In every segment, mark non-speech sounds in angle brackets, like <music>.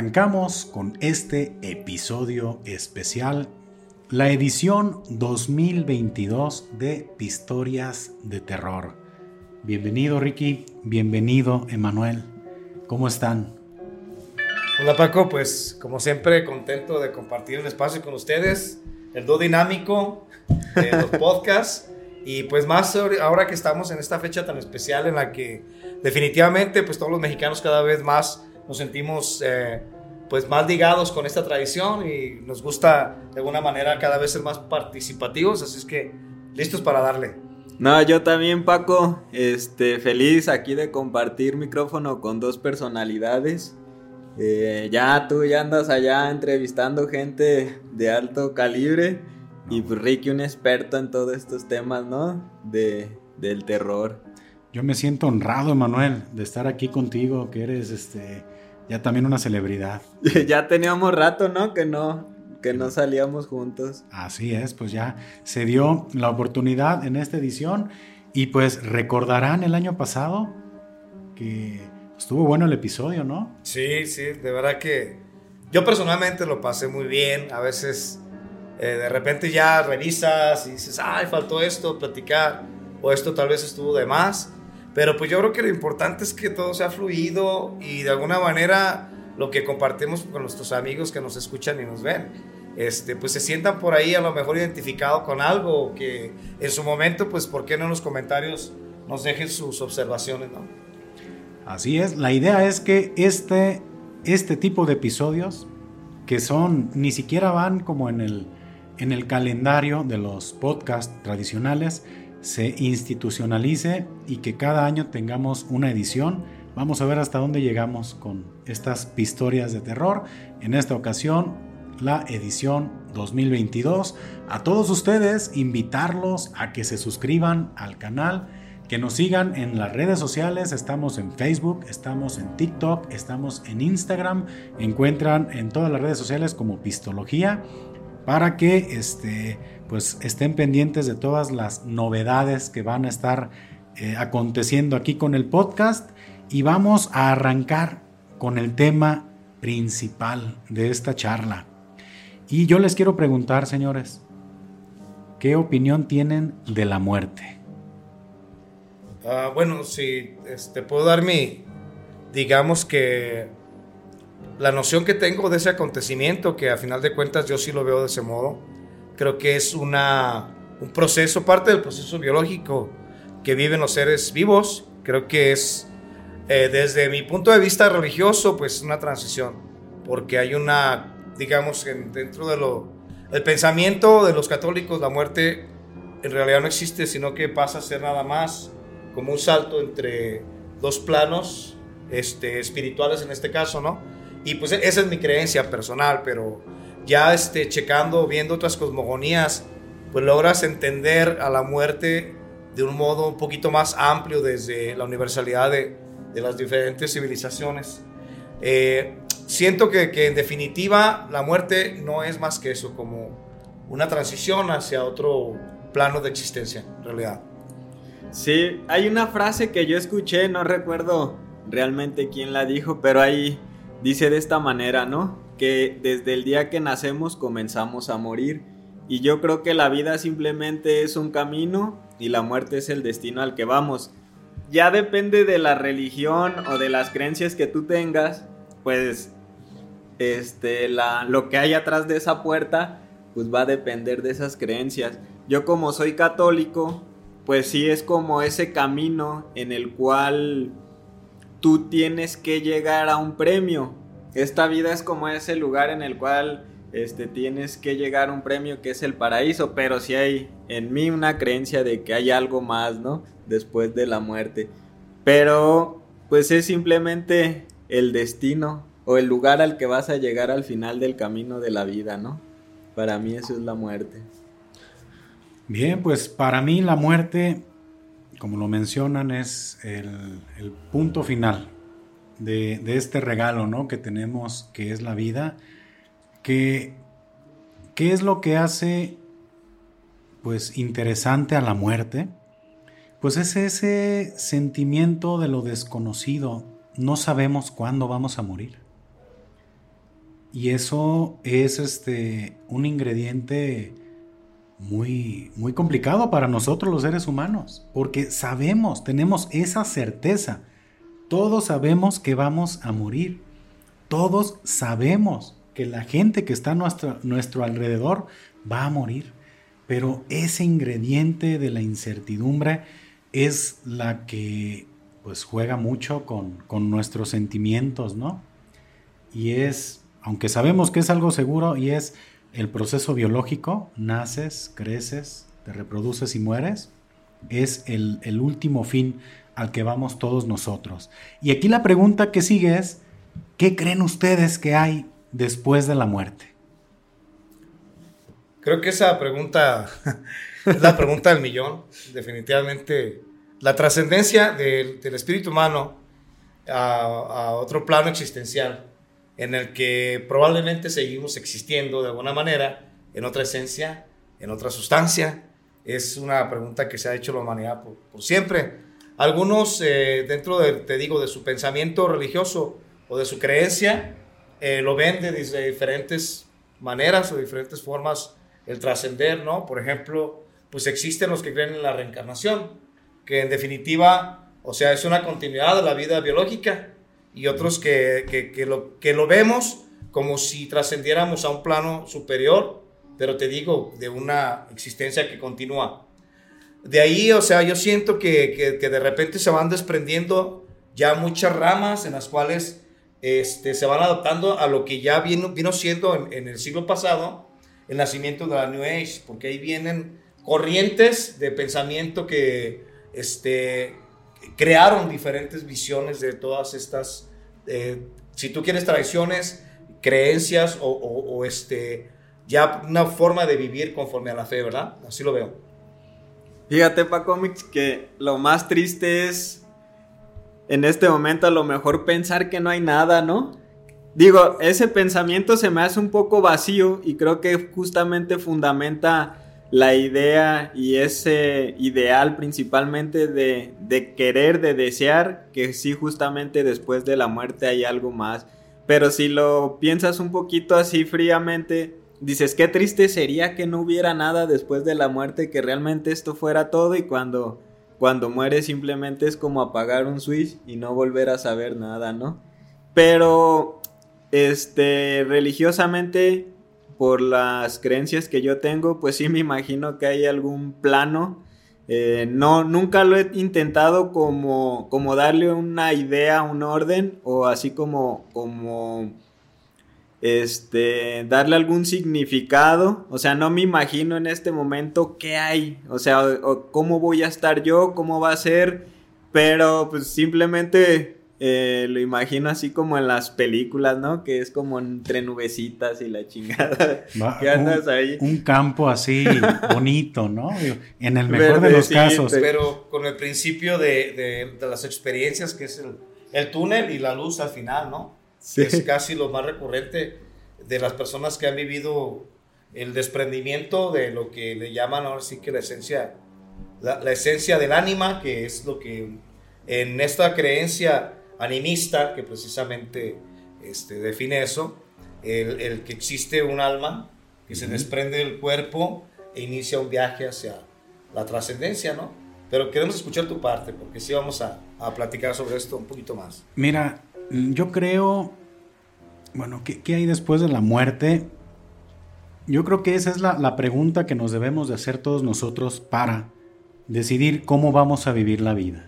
Arrancamos con este episodio especial, la edición 2022 de Pistorias de Terror. Bienvenido Ricky, bienvenido Emanuel, ¿cómo están? Hola Paco, pues como siempre contento de compartir el espacio con ustedes, el do dinámico de los <laughs> podcasts y pues más ahora que estamos en esta fecha tan especial en la que definitivamente pues todos los mexicanos cada vez más nos sentimos eh, pues más ligados con esta tradición y nos gusta de alguna manera cada vez ser más participativos, así es que listos para darle. No, yo también Paco, este, feliz aquí de compartir micrófono con dos personalidades. Eh, ya tú ya andas allá entrevistando gente de alto calibre y pues Ricky un experto en todos estos temas, ¿no? De, del terror. Yo me siento honrado, Emanuel, de estar aquí contigo, que eres este ya también una celebridad. <laughs> ya teníamos rato, ¿no? Que no, que no salíamos juntos. Así es, pues ya se dio la oportunidad en esta edición y pues recordarán el año pasado que estuvo bueno el episodio, ¿no? Sí, sí, de verdad que yo personalmente lo pasé muy bien. A veces eh, de repente ya revisas y dices, ay, faltó esto, platicar, o esto tal vez estuvo de más. Pero pues yo creo que lo importante es que todo sea fluido y de alguna manera lo que compartimos con nuestros amigos que nos escuchan y nos ven, este, pues se sientan por ahí a lo mejor identificado con algo que en su momento, pues, ¿por qué no en los comentarios nos dejen sus observaciones, no? Así es, la idea es que este, este tipo de episodios, que son, ni siquiera van como en el, en el calendario de los podcasts tradicionales, se institucionalice y que cada año tengamos una edición. Vamos a ver hasta dónde llegamos con estas historias de terror. En esta ocasión, la edición 2022. A todos ustedes, invitarlos a que se suscriban al canal, que nos sigan en las redes sociales. Estamos en Facebook, estamos en TikTok, estamos en Instagram. Encuentran en todas las redes sociales como Pistología para que este, pues estén pendientes de todas las novedades que van a estar eh, aconteciendo aquí con el podcast y vamos a arrancar con el tema principal de esta charla. Y yo les quiero preguntar, señores, ¿qué opinión tienen de la muerte? Ah, bueno, si este, puedo dar mi, digamos que la noción que tengo de ese acontecimiento, que a final de cuentas yo sí lo veo de ese modo, creo que es una, un proceso, parte del proceso biológico que viven los seres vivos. Creo que es, eh, desde mi punto de vista religioso, pues una transición, porque hay una, digamos, dentro de lo, el pensamiento de los católicos, la muerte en realidad no existe, sino que pasa a ser nada más como un salto entre dos planos este, espirituales en este caso, ¿no? Y pues esa es mi creencia personal, pero ya este, checando, viendo otras cosmogonías, pues logras entender a la muerte de un modo un poquito más amplio desde la universalidad de, de las diferentes civilizaciones. Eh, siento que, que, en definitiva la muerte no es más que eso, como una transición hacia otro plano de existencia, en realidad. Sí, hay una frase que yo escuché, no recuerdo realmente quién la dijo, pero ahí dice de esta manera, ¿no? Que desde el día que nacemos comenzamos a morir. Y yo creo que la vida simplemente es un camino y la muerte es el destino al que vamos. Ya depende de la religión o de las creencias que tú tengas, pues este, la, lo que hay atrás de esa puerta, pues va a depender de esas creencias. Yo como soy católico, pues sí es como ese camino en el cual tú tienes que llegar a un premio esta vida es como ese lugar en el cual este, tienes que llegar a un premio que es el paraíso, pero si hay en mí una creencia de que hay algo más, ¿no? Después de la muerte. Pero pues es simplemente el destino o el lugar al que vas a llegar al final del camino de la vida, ¿no? Para mí eso es la muerte. Bien, pues para mí la muerte, como lo mencionan, es el punto final de, este regalo ¿no? que tenemos, que es la vida, que, ¿qué es lo que hace pues interesante a la muerte? Pues es ese sentimiento de lo desconocido. No sabemos cuándo vamos a morir. Y eso es este, un ingrediente muy, muy complicado para nosotros los seres humanos, porque sabemos, tenemos esa certeza. Todos sabemos que vamos a morir. Todos sabemos que la gente que está a nuestro, nuestro alrededor va a morir. Pero ese ingrediente de la incertidumbre es la que pues juega mucho con, con nuestros sentimientos, ¿no? Y es, aunque sabemos que es algo seguro y es el proceso biológico, naces, creces, te reproduces y mueres, es el, el, último fin al que vamos todos nosotros. Y aquí la pregunta que sigue es, ¿qué creen ustedes que hay después de la muerte? Creo que esa pregunta <laughs> es la pregunta del millón. Definitivamente, la trascendencia del, espíritu humano a, a otro plano existencial en el que probablemente seguimos existiendo de alguna manera, en otra esencia, en otra sustancia. Es una pregunta que se ha hecho la humanidad por, siempre. Algunos, eh, dentro de, te digo, de su pensamiento religioso o de su creencia, eh, lo ven de, de, diferentes maneras o diferentes formas el trascender, ¿no? Por ejemplo, pues existen los que creen en la reencarnación, que en definitiva, o sea, es una continuidad de la vida biológica y otros que, que, lo, que lo vemos como si trascendiéramos a un plano superior, pero te digo, de una existencia que continúa. De ahí, o sea, yo siento que, que de repente se van desprendiendo ya muchas ramas en las cuales este, se van adaptando a lo que ya vino, vino siendo en, en, el siglo pasado el nacimiento de la New Age, porque ahí vienen corrientes de pensamiento que este, crearon diferentes visiones de todas estas, eh, si tú quieres, tradiciones, creencias o, o, este, ya una forma de vivir conforme a la fe, ¿verdad? Así lo veo. Fíjate, Pa Comics, que lo más triste es en este momento a lo mejor pensar que no hay nada, ¿no? Digo, ese pensamiento se me hace un poco vacío y creo que justamente fundamenta la idea y ese ideal principalmente de, de, querer, de desear que sí justamente después de la muerte hay algo más. Pero si lo piensas un poquito así fríamente, dices, qué triste sería que no hubiera nada después de la muerte, que realmente esto fuera todo y cuando, cuando muere simplemente es como apagar un switch y no volver a saber nada, ¿no? Pero, este, religiosamente por las creencias que yo tengo, pues sí me imagino que hay algún plano. Eh, no, nunca lo he intentado como, como darle una idea, un orden, o así como, como este, darle algún significado. O sea, no me imagino en este momento qué hay, o sea, o, o cómo voy a estar yo, cómo va a ser, pero pues simplemente eh, lo imagino así como en las películas, ¿no? Que es como entre nubecitas y la chingada. Va, <laughs> ¿Qué andas un, ahí? Un campo así bonito, ¿no? En el mejor de los casos. Pero con el principio de, de, de las experiencias, que es el, el, túnel y la luz al final, ¿no? Sí. Es casi lo más recurrente de las personas que han vivido el desprendimiento de lo que le llaman ahora sí que la esencia, la, la esencia del ánima, que es lo que en esta creencia animista, que precisamente este, define eso, el, el, que existe un alma que uh -huh. se desprende del cuerpo e inicia un viaje hacia la trascendencia, ¿no? Pero queremos escuchar tu parte, porque sí vamos a, a, platicar sobre esto un poquito más. Mira, yo creo, bueno, ¿qué, hay después de la muerte? Yo creo que esa es la, la pregunta que nos debemos de hacer todos nosotros para decidir cómo vamos a vivir la vida.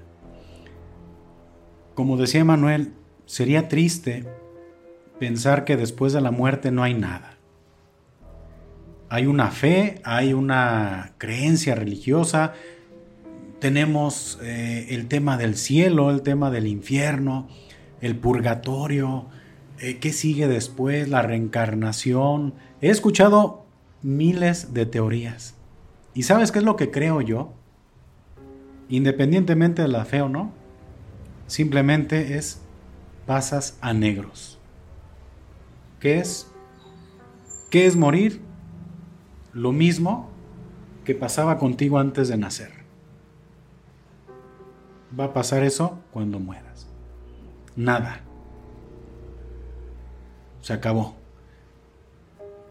Como decía Manuel, sería triste pensar que después de la muerte no hay nada. Hay una fe, hay una creencia religiosa, tenemos eh, el tema del cielo, el tema del infierno, el purgatorio, eh, qué sigue después, la reencarnación. He escuchado miles de teorías. ¿Y sabes qué es lo que creo yo? Independientemente de la fe o no, simplemente es pasas a negros. ¿Qué es? ¿Qué es morir? Lo mismo que pasaba contigo antes de nacer. Va a pasar eso cuando mueras. Nada. Se acabó.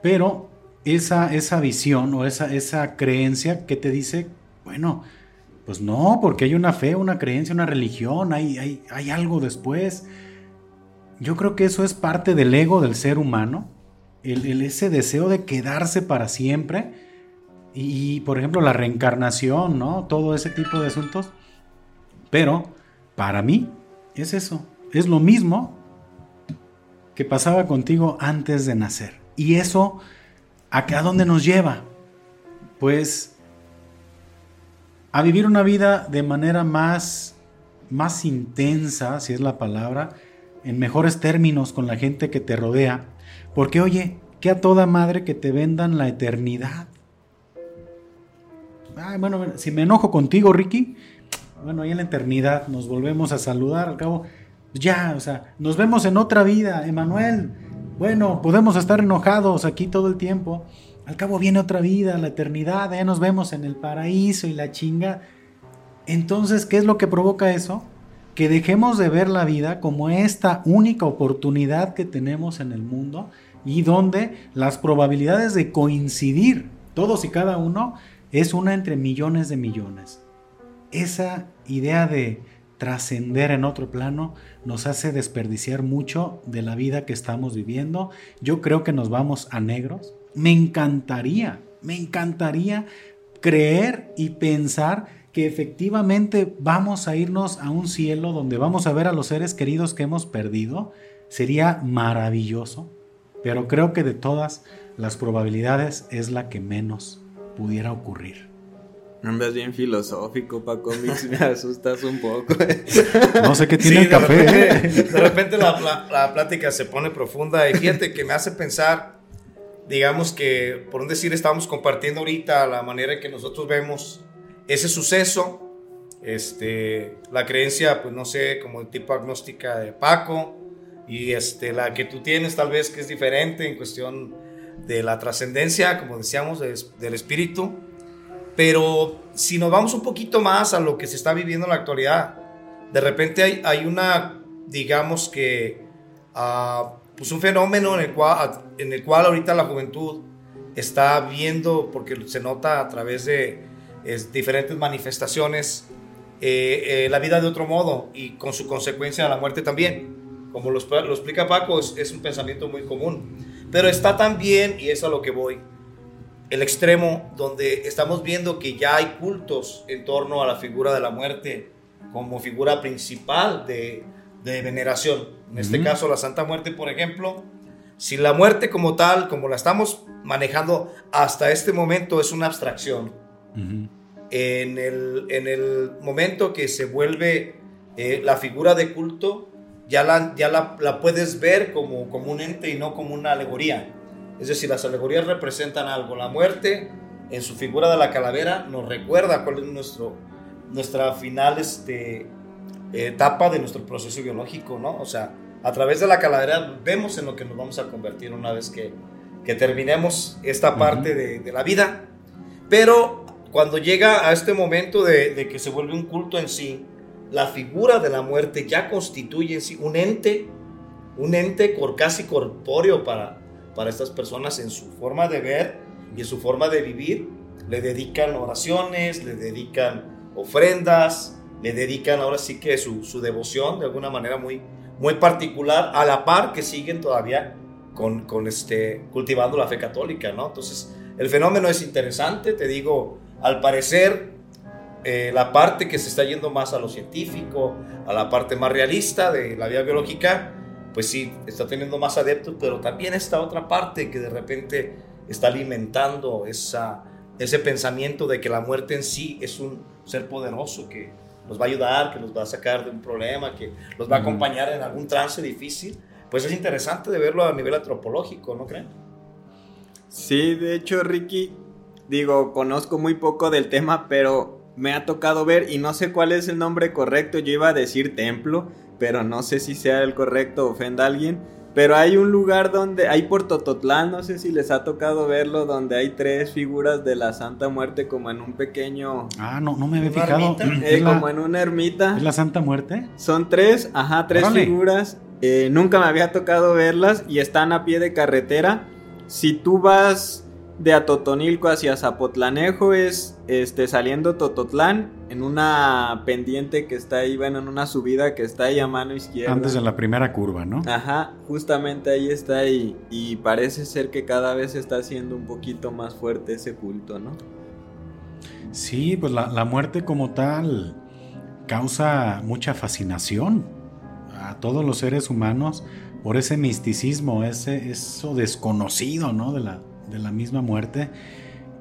pero esa, esa visión o esa, esa creencia que te dice, bueno, pues no, porque hay una fe, una creencia, una religión, hay, hay, hay algo después. Yo creo que eso es parte del ego del ser humano, el, ese deseo de quedarse para siempre. Y, por ejemplo, la reencarnación, ¿no? Todo ese tipo de asuntos. Pero, para mí, es eso. Es lo mismo que pasaba contigo antes de nacer. Y eso, ¿a, dónde nos lleva? Pues a vivir una vida de manera más, más intensa, si es la palabra, en mejores términos con la gente que te rodea. Porque oye, que a toda madre que te vendan la eternidad. Ay, bueno, si me enojo contigo, Ricky, bueno, ahí en la eternidad nos volvemos a saludar, al cabo, ya, o sea, nos vemos en otra vida, Emanuel. Bueno, podemos estar enojados aquí todo el tiempo, al cabo viene otra vida, la eternidad, ya nos vemos en el paraíso y la chinga. Entonces, ¿qué es lo que provoca eso? Que dejemos de ver la vida como esta única oportunidad que tenemos en el mundo y donde las probabilidades de coincidir, todos y cada uno, es una entre millones de millones. Esa idea de trascender en otro plano nos hace desperdiciar mucho de la vida que estamos viviendo. Yo creo que nos vamos a negros, me encantaría, me encantaría creer y pensar que efectivamente vamos a irnos a un cielo donde vamos a ver a los seres queridos que hemos perdido. Sería maravilloso, pero creo que de todas las probabilidades es la que menos pudiera ocurrir. <laughs> Me ves bien filosófico, Paco Mix, me asustas un poco. <laughs> No sé qué tiene el café. De repente, de repente la, la, plática se pone profunda y fíjate que me hace pensar digamos que, por un decir, estamos compartiendo ahorita la manera en que nosotros vemos ese suceso, este, la creencia, pues no sé, como el tipo agnóstica de Paco, y este, la que tú tienes tal vez que es diferente en cuestión de la trascendencia, como decíamos, del espíritu. Pero si nos vamos un poquito más a lo que se está viviendo en la actualidad, de repente hay, hay una, digamos que, uh, pues un fenómeno en el cual, en el cual ahorita la juventud está viendo, porque se nota a través de diferentes manifestaciones, eh, eh, la vida de otro modo y con su consecuencia la muerte también. Como lo, lo explica Paco, es, es, un pensamiento muy común. Pero está también, y es a lo que voy, el extremo donde estamos viendo que ya hay cultos en torno a la figura de la muerte como figura principal de, de veneración. En este caso, la Santa Muerte, por ejemplo. Si la muerte como tal, como la estamos manejando hasta este momento, es una abstracción. en, el, en, el, momento que se vuelve eh, la figura de culto, ya, la, ya la, la, puedes ver como, como un ente y no como una alegoría. Es decir, las alegorías representan algo. La muerte, en su figura de la calavera, nos recuerda cuál es nuestro, nuestra final este, etapa de nuestro proceso biológico, ¿no? O sea, a través de la calavera vemos en lo que nos vamos a convertir una vez que, que terminemos esta parte de, de, la vida. Pero cuando llega a este momento de, de, que se vuelve un culto en sí, la figura de la muerte ya constituye en sí un ente, un ente casi corpóreo para, para estas personas en su forma de ver y en su forma de vivir. Le dedican oraciones, le dedican ofrendas, le dedican ahora sí que su, su, devoción de alguna manera muy, muy particular, a la par que siguen todavía con, con este, cultivando la fe católica, ¿no? Entonces, el fenómeno es interesante, te digo, al parecer, eh, la parte que se está yendo más a lo científico, a la parte más realista de la vida biológica, pues sí, está teniendo más adeptos, pero también esta otra parte que de repente está alimentando esa, ese pensamiento de que la muerte en sí es un ser poderoso que, nos va a ayudar, que nos va a sacar de un problema, que nos va a acompañar en algún trance difícil, pues es interesante de verlo a nivel antropológico, ¿no creen? Sí, de hecho, Ricky, digo, conozco muy poco del tema, pero me ha tocado ver y no sé cuál es el nombre correcto, yo iba a decir templo, pero no sé si sea el correcto, ofenda a alguien pero hay un lugar donde, hay por Tototlán, no sé si les ha tocado verlo, donde hay tres figuras de la Santa Muerte como en un pequeño... Ah, no, no me había fijado. Eh, como en una ermita. ¿Es la Santa Muerte? Son tres, ajá, tres figuras. Eh, nunca me había tocado verlas y están a pie de carretera. si tú vas de Atotonilco hacia Zapotlanejo es este saliendo Tototlán en una pendiente que está ahí, bueno, en una subida que está ahí a mano izquierda. Antes de la primera curva, ¿no? Ajá, justamente ahí está y, y parece ser que cada vez está haciendo un poquito más fuerte ese culto, ¿no? Sí, pues la, la muerte como tal causa mucha fascinación a todos los seres humanos por ese misticismo, ese, eso desconocido, ¿no? De la, de la misma muerte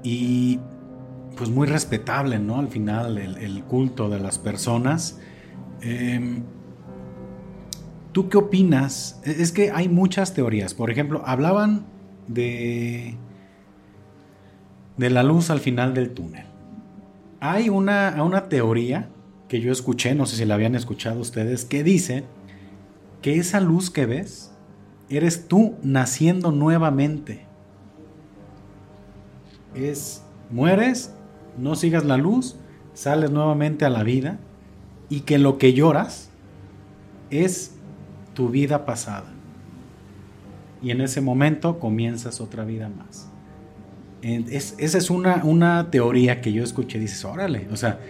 y pues muy respetable, ¿no? Al final el, culto de las personas. Em, ¿Tú qué opinas? E, es que hay muchas teorías. Por ejemplo, hablaban de, de la luz al final del túnel. Hay una, una teoría que yo escuché, no sé si la habían escuchado ustedes, que dice que esa luz que ves eres tú naciendo nuevamente es mueres, no sigas la luz, sales nuevamente a la vida y que lo que lloras es tu vida pasada. Y en ese momento comienzas otra vida más. esa es una, una, teoría que yo escuché. Dices, órale, o sea,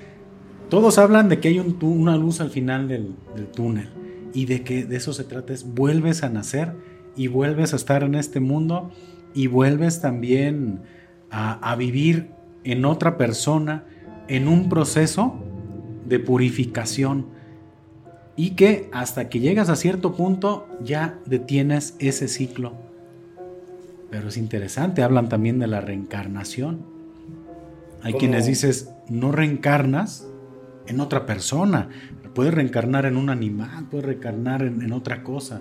todos hablan de que hay una luz al final del, del túnel y de que de eso se trata, es vuelves a nacer y vuelves a estar en este mundo y vuelves también a, vivir en otra persona, en un proceso de purificación y que hasta que llegas a cierto punto ya detienes ese ciclo. Pero es interesante, hablan también de la reencarnación. Hay quienes dices, no reencarnas en otra persona, puedes reencarnar en un animal, puedes reencarnar en, en otra cosa.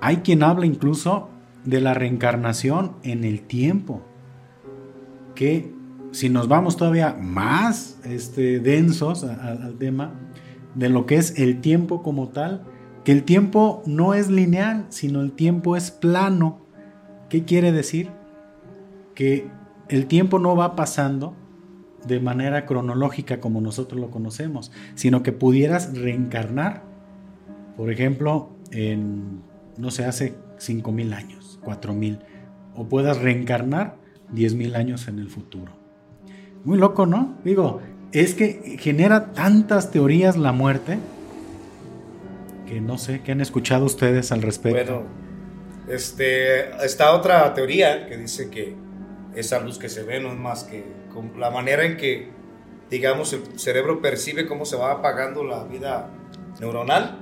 Hay quien habla incluso de la reencarnación en el tiempo que si nos vamos todavía más este, densos al tema de lo que es el tiempo como tal, que el tiempo no es lineal, sino el tiempo es plano. ¿Qué quiere decir? Que el tiempo no va pasando de manera cronológica como nosotros lo conocemos, sino que pudieras reencarnar, por ejemplo, en, no sé, hace 5.000 años, 4.000, o puedas reencarnar 10.000 años en el futuro. Muy loco, ¿no? Digo, es que genera tantas teorías la muerte que no sé, ¿qué han escuchado ustedes al respecto? Bueno, este, está otra teoría que dice que esa luz que se ve no es más que la manera en que, digamos, el cerebro percibe cómo se va apagando la vida neuronal.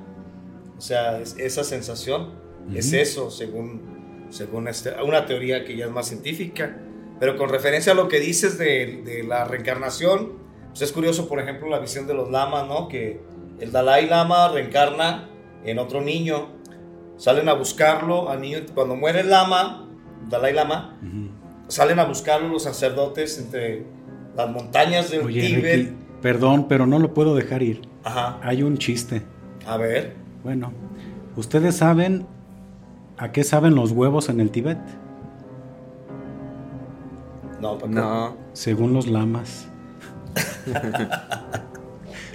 O sea, esa sensación es eso, según, según este, una teoría que ya es más científica. Pero con referencia a lo que dices de, la reencarnación, pues es curioso, por ejemplo, la visión de los lamas, ¿no? Que el Dalai Lama reencarna en otro niño, salen a buscarlo al niño, cuando muere el lama, Dalai Lama, salen a buscarlo los sacerdotes entre las montañas del Tíbet. perdón, pero no lo puedo dejar ir. Ajá. Hay un chiste. A ver. Bueno, ¿ustedes saben a qué saben los huevos en el Tíbet? No, no. Según los lamas.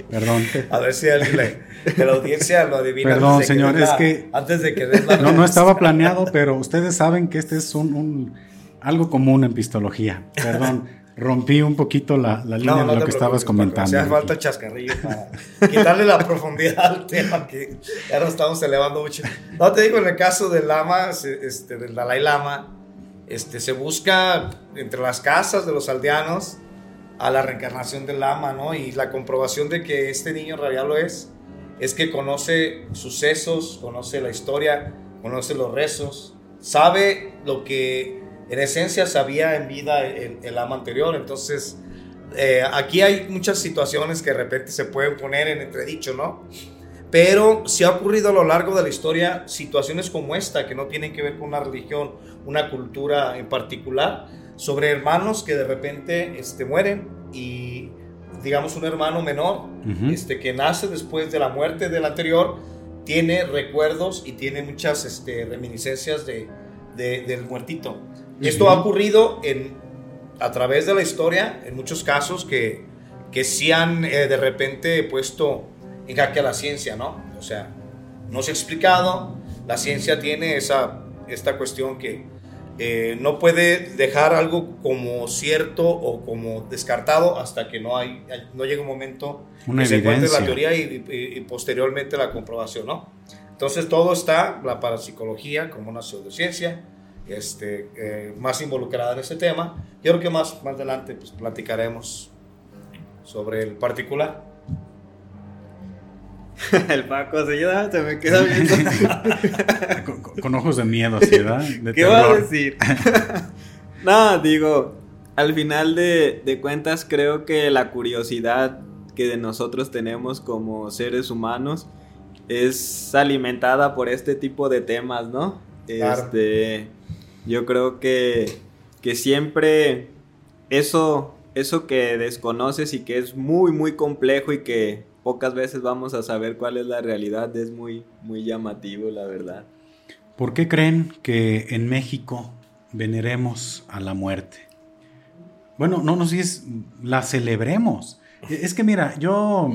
Perdón. A ver si alguien de la audiencia lo adivina. Perdón, señor, es que. Antes de que. no, no estaba planeado, pero ustedes saben que este es un, algo común en pistología. Perdón, rompí un poquito la, línea de lo que estabas comentando. Hace falta chascarrillo para quitarle la profundidad al tema que ya nos estamos elevando mucho. No te digo, en el caso del Lama, este, del Dalai Lama este, se busca entre las casas de los aldeanos a la reencarnación del lama, ¿no? Y la comprobación de que este niño en lo es, es que conoce sucesos, conoce la historia, conoce los rezos, sabe lo que en esencia sabía en vida el, el ama anterior. Entonces, eh, aquí hay muchas situaciones que de repente se pueden poner en entredicho, ¿no? Pero si ha ocurrido a lo largo de la historia situaciones como esta, que no tienen que ver con una religión, una cultura en particular, sobre hermanos que de repente este, mueren y digamos un hermano menor este, que nace después de la muerte del anterior, tiene recuerdos y tiene muchas este, reminiscencias de, del muertito. Esto ha ocurrido en, a través de la historia, en muchos casos que, que sí han eh, de repente puesto en jaque a la ciencia, ¿no? O sea, no se ha explicado, la ciencia tiene esa, esta cuestión que eh, no puede dejar algo como cierto o como descartado hasta que no, hay, no llegue un momento Una que se encuentre la evidencia. teoría y, y- y posteriormente la comprobación, ¿no? Entonces todo está, la parapsicología como una pseudociencia, este, eh, más involucrada en ese tema. Yo creo que más, más adelante pues, platicaremos sobre el particular. <laughs> El Paco se, ya se me queda viendo. Con, ojos de miedo, ¿sí, ¿verdad? <laughs> De ¿Qué va a terror. decir? <laughs> no, digo, al final de, de cuentas creo que la curiosidad que de nosotros tenemos como seres humanos es alimentada por este tipo de temas, ¿no? Claro. Este, yo creo que, que siempre eso, eso que desconoces y que es muy, muy complejo y que pocas veces vamos a saber cuál es la realidad es muy, muy llamativo, la verdad. ¿Por qué creen que en México veneremos a la muerte? Bueno, no, no sé si es la celebremos. Es que mira, yo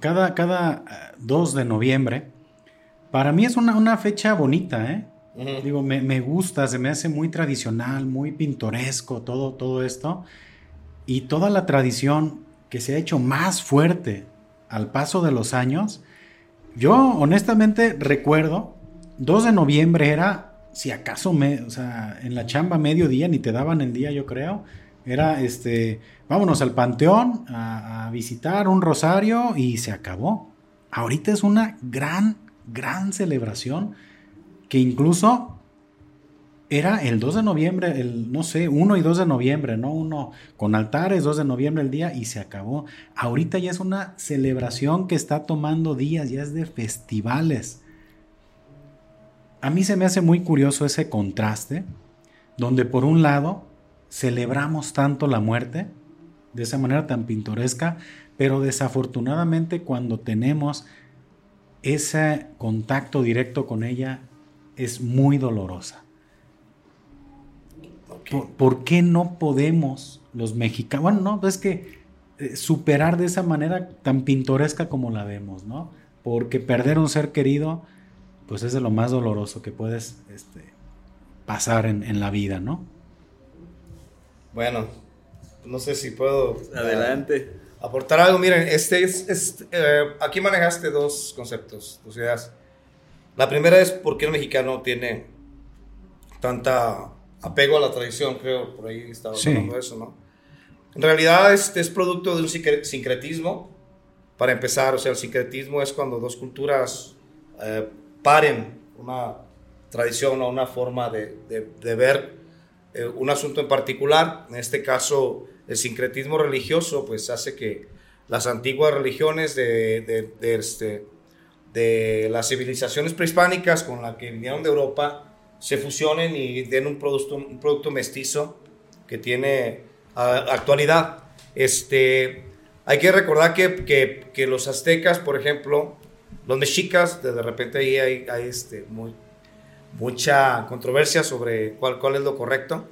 cada, cada eh, 2 de noviembre, para mí es una, una fecha bonita, ¿eh? Digo, me, me gusta, se me hace muy tradicional, muy pintoresco todo, todo esto. Y toda la tradición que se ha hecho más fuerte al paso de los años, yo honestamente recuerdo, 2 de noviembre era, si acaso, me, o sea, en la chamba mediodía, ni te daban el día, yo creo. Era, este, vámonos al panteón a, a visitar un rosario y se acabó. Ahorita es una gran, gran celebración que incluso era el 2 de noviembre, el, no sé, 1 y 2 de noviembre, ¿no? Uno con altares, 2 de noviembre el día y se acabó. Ahorita ya es una celebración que está tomando días, ya es de festivales. A mí se me hace muy curioso ese contraste, donde por un lado celebramos tanto la muerte, de esa manera tan pintoresca, pero desafortunadamente cuando tenemos ese contacto directo con ella es muy dolorosa. ¿Por, por qué no podemos los mexicanos, bueno, no, es que eh, superar de esa manera tan pintoresca como la vemos, ¿no? Porque perder un ser querido, pues es de lo más doloroso que puedes este, pasar en, en la vida, ¿no? Bueno, no sé si puedo Adelante. aportar algo. Miren, este es, es, eh, aquí manejaste dos conceptos, dos ideas. La primera es por qué el mexicano tiene tanta apego a la tradición, creo, por ahí estaba Sí. hablando de eso, ¿no? En realidad este es producto de un sincre- sincretismo, para empezar, o sea, el sincretismo es cuando dos culturas eh, paren una tradición o una forma de, de- de ver eh, un asunto en particular. En este caso, el sincretismo religioso, pues hace que las antiguas religiones de, de- de este, de las civilizaciones prehispánicas con las que vinieron de Europa se fusionen y den un producto, un producto mestizo que tiene actualidad. Este, hay que recordar que, que- que los aztecas, por ejemplo, los mexicas, de de repente ahí hay, hay, este, mucha controversia sobre cuál, cuál es lo correcto.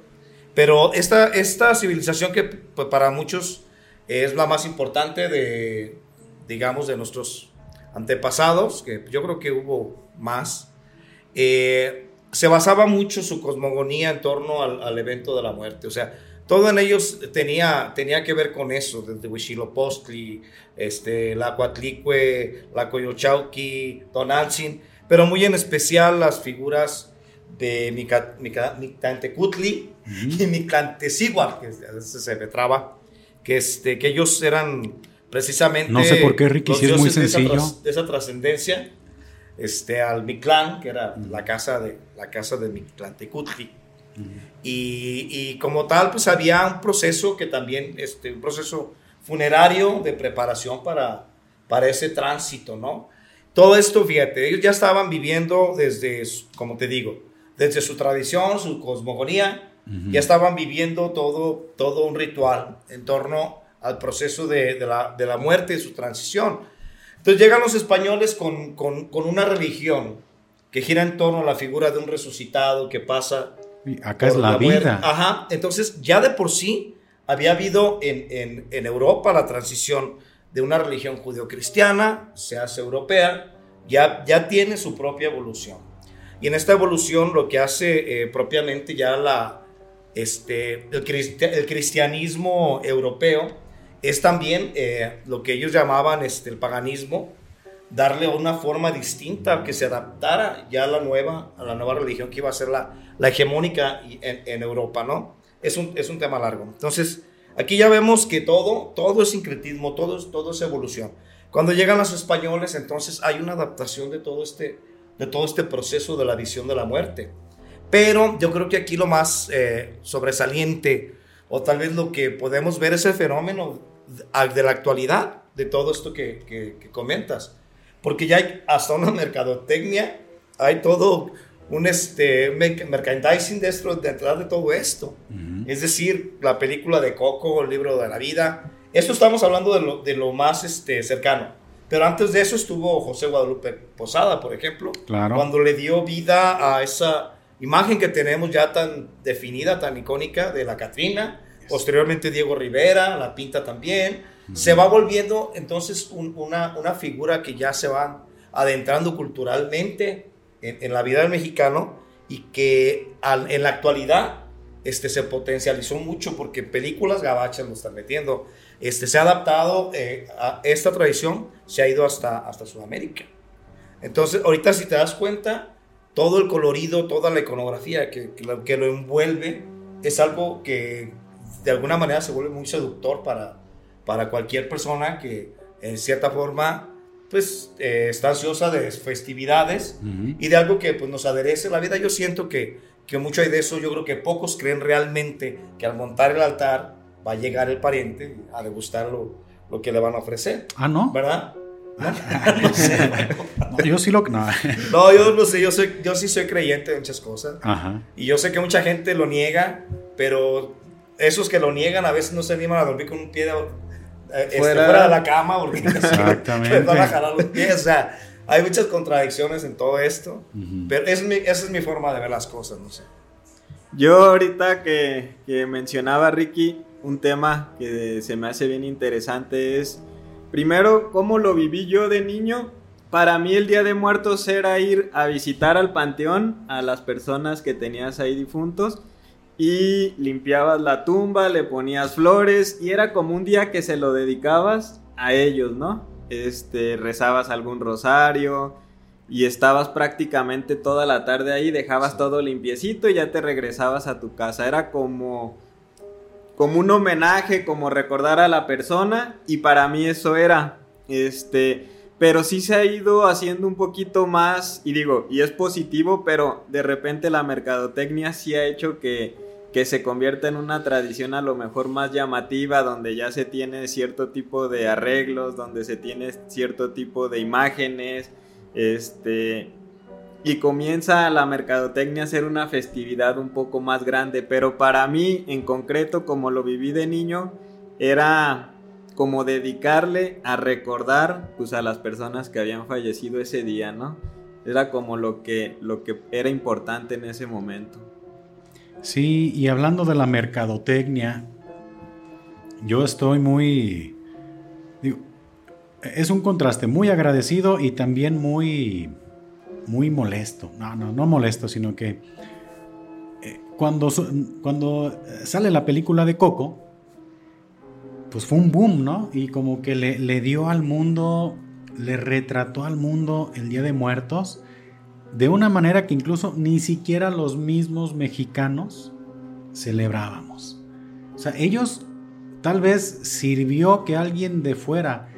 Pero esta, esta civilización que pues, para muchos es la más importante de, digamos, de nuestros antepasados, que yo creo que hubo más, eh, se basaba mucho su cosmogonía en torno al, al evento de la muerte. O sea, todo en ellos tenía, tenía que ver con eso, desde Huitzilopochtli, este, la Coatlicue, la Coyochauqui, Tonantzin, pero muy en especial las figuras de Mica- Mica- Mictlantecutli y Mictlantecíhuatl, que se me traba, que, este, que ellos eran precisamente No sé por qué, Ricky, si es muy dioses de esa sencillo. de esa trascendencia este, al Mictlán, que era la casa de, la casa de Mictlantecutli. Y, y como tal, pues había un proceso que también, este, un proceso funerario de preparación para, para ese tránsito, ¿no? Todo esto, fíjate, ellos ya estaban viviendo desde, como te digo, desde su tradición, su cosmogonía, ya estaban viviendo todo, todo un ritual en torno al proceso de, de la, de la muerte y su transición. Entonces llegan los españoles con, con, con una religión que gira en torno a la figura de un resucitado que pasa Y acá es la muerte. vida. Ajá, entonces ya de por sí había habido en, en, en Europa la transición de una religión judeocristiana, se hace europea, ya, ya tiene su propia evolución. Y en esta evolución lo que hace eh, propiamente ya la, este, el, cristianismo europeo es también eh, lo que ellos llamaban este, el paganismo, darle una forma distinta que se adaptara ya a la nueva, a la nueva religión que iba a ser la, la hegemónica en, Europa, ¿no? Es un, es un tema largo. Entonces, aquí ya vemos que todo, todo es sincretismo, todo, todo es evolución. Cuando llegan los españoles, entonces hay una adaptación de todo este, de todo este proceso de la visión de la muerte. Pero yo creo que aquí lo más eh, sobresaliente, o tal vez lo que podemos ver es el fenómeno de la actualidad de todo esto que, que, comentas. Porque ya hay hasta una <laughs> mercadotecnia, hay todo un este, merchandising dentro, detrás de todo esto. Es decir, la película de Coco, el libro de la vida. Esto estamos hablando de lo, de lo más este, cercano. Pero antes de eso estuvo José Guadalupe Posada, por ejemplo, claro. cuando le dio vida a esa imagen que tenemos ya tan definida, tan icónica de la Catrina. Posteriormente Diego Rivera, la pinta también. Se va volviendo entonces una, una, figura que ya se va adentrando culturalmente en, la vida del mexicano y que en la actualidad este, se potencializó mucho porque películas gabachas lo están metiendo. Este, se ha adaptado eh, a esta tradición, se ha ido hasta, hasta Sudamérica. Entonces, ahorita si te das cuenta, todo el colorido, toda la iconografía que, que, lo, que lo envuelve es algo que de alguna manera se vuelve muy seductor para, para cualquier persona que en cierta forma pues eh, está ansiosa de festividades y de algo que pues, nos aderece la vida. Yo siento que, que mucho hay de eso. Yo creo que pocos creen realmente que al montar el altar va a llegar el pariente a degustar lo, lo que le van a ofrecer. Ah, ¿no? ¿Verdad? No <laughs> sé. yo sí lo. No. <laughs> no, yo no sé. Yo, soy, yo sí soy creyente de muchas cosas. Y yo sé que mucha gente lo niega, pero esos que lo niegan a veces no se animan a dormir con un pie de, eh, este, fuera. de la cama porque <laughs> Exactamente. van a jalar los pies. O sea, hay muchas contradicciones en todo esto. Pero es mi, esa es mi forma de ver las cosas, no sé. Yo ahorita que, que mencionaba Ricky, un tema que se me hace bien interesante es Primero, ¿cómo lo viví yo de niño? Para mí el Día de Muertos era ir a visitar al panteón a las personas que tenías ahí difuntos y limpiabas la tumba, le ponías flores y era como un día que se lo dedicabas a ellos, ¿no? Este, rezabas algún rosario y estabas prácticamente toda la tarde ahí, dejabas todo limpiecito y ya te regresabas a tu casa. Era como como un homenaje, como recordar a la persona y para mí eso era, este, pero sí se ha ido haciendo un poquito más y digo, y es positivo, pero de repente la mercadotecnia sí ha hecho que, que se convierta en una tradición a lo mejor más llamativa, donde ya se tiene cierto tipo de arreglos, donde se tiene cierto tipo de imágenes, este, y comienza la mercadotecnia a ser una festividad un poco más grande, pero para mí en concreto como lo viví de niño era como dedicarle a recordar pues a las personas que habían fallecido ese día, ¿no? Era como lo que lo que era importante en ese momento. Sí, y hablando de la mercadotecnia, yo estoy muy es un contraste muy agradecido y también muy muy molesto. No, no, no molesto, sino que eh, cuando, cuando sale la película de Coco, pues fue un boom, ¿no? Y como que le, le dio al mundo, le retrató al mundo el Día de Muertos de una manera que incluso ni siquiera los mismos mexicanos celebrábamos. O sea, ellos tal vez sirvió que alguien de fuera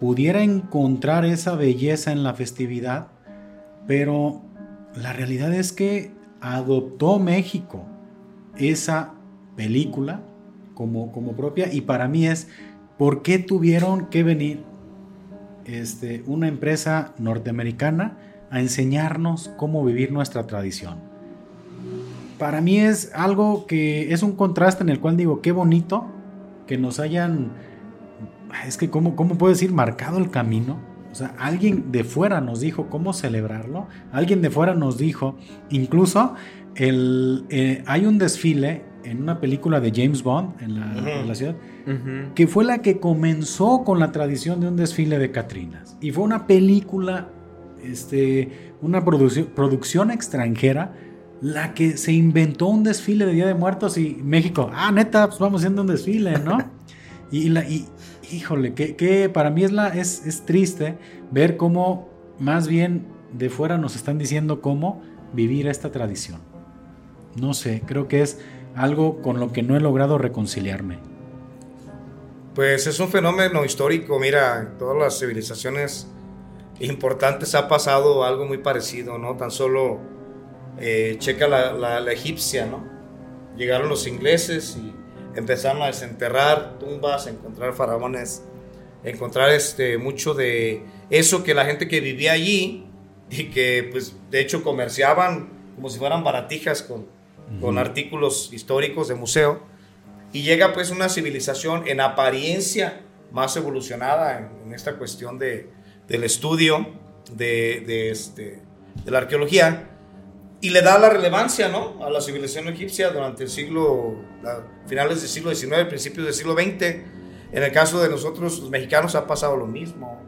pudiera encontrar esa belleza en la festividad pero la realidad es que adoptó México esa película como, como propia y para mí es por qué tuvieron que venir este, una empresa norteamericana a enseñarnos cómo vivir nuestra tradición. Para mí es algo que es un contraste en el cual digo, qué bonito que nos hayan, es que cómo, cómo puedo decir, marcado el camino o sea, alguien de fuera nos dijo cómo celebrarlo. Alguien de fuera nos dijo, incluso el, eh, hay un desfile en una película de James Bond en la, ciudad, que fue la que comenzó con la tradición de un desfile de Catrinas. Y fue una película este, una producción extranjera la que se inventó un desfile de Día de Muertos y México, ah, neta, pues vamos haciendo un desfile, ¿no? <laughs> y, la, y híjole, que, para mí es, la, es, triste ver cómo más bien de fuera nos están diciendo cómo vivir esta tradición. No sé, creo que es algo con lo que no he logrado reconciliarme. Pues es un fenómeno histórico, mira, en todas las civilizaciones importantes ha pasado algo muy parecido, ¿no? Tan solo eh, checa la, la, egipcia, ¿no? Llegaron los ingleses y empezaron a desenterrar tumbas, a encontrar faraones, encontrar este, mucho de eso que la gente que vivía allí y que pues de hecho comerciaban como si fueran baratijas con, con artículos históricos de museo. Y llega pues una civilización en apariencia más evolucionada en, esta cuestión de, del estudio de, de, este, de la arqueología y le da la relevancia ¿no? a la civilización egipcia durante el siglo, finales del siglo XIX, principios del siglo XX. En el caso de nosotros, los mexicanos, ha pasado lo mismo.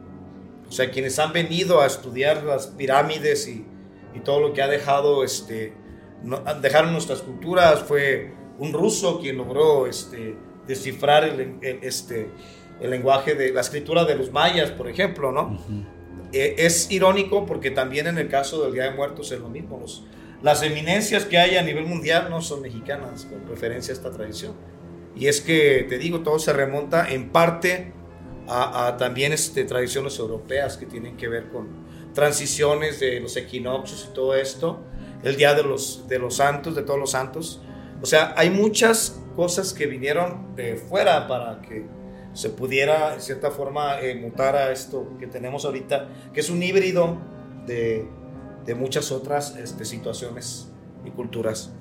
O sea, quienes han venido a estudiar las pirámides y, y todo lo que ha dejado, este, no, dejaron nuestras culturas, fue un ruso quien logró este, descifrar el, este, el lenguaje de la escritura de los mayas, por ejemplo, ¿no? E, es irónico porque también en el caso del Día de Muertos es lo mismo. Los, las eminencias que hay a nivel mundial no son mexicanas con referencia a esta tradición. Y es que, te digo, todo se remonta en parte a, también este, tradiciones europeas que tienen que ver con transiciones de los equinoccios y todo esto, el Día de los, de los Santos, de todos los santos. O sea, hay muchas cosas que vinieron de fuera para que se pudiera, en cierta forma, eh, mutar a esto que tenemos ahorita, que es un híbrido de de muchas otras este, situaciones y culturas.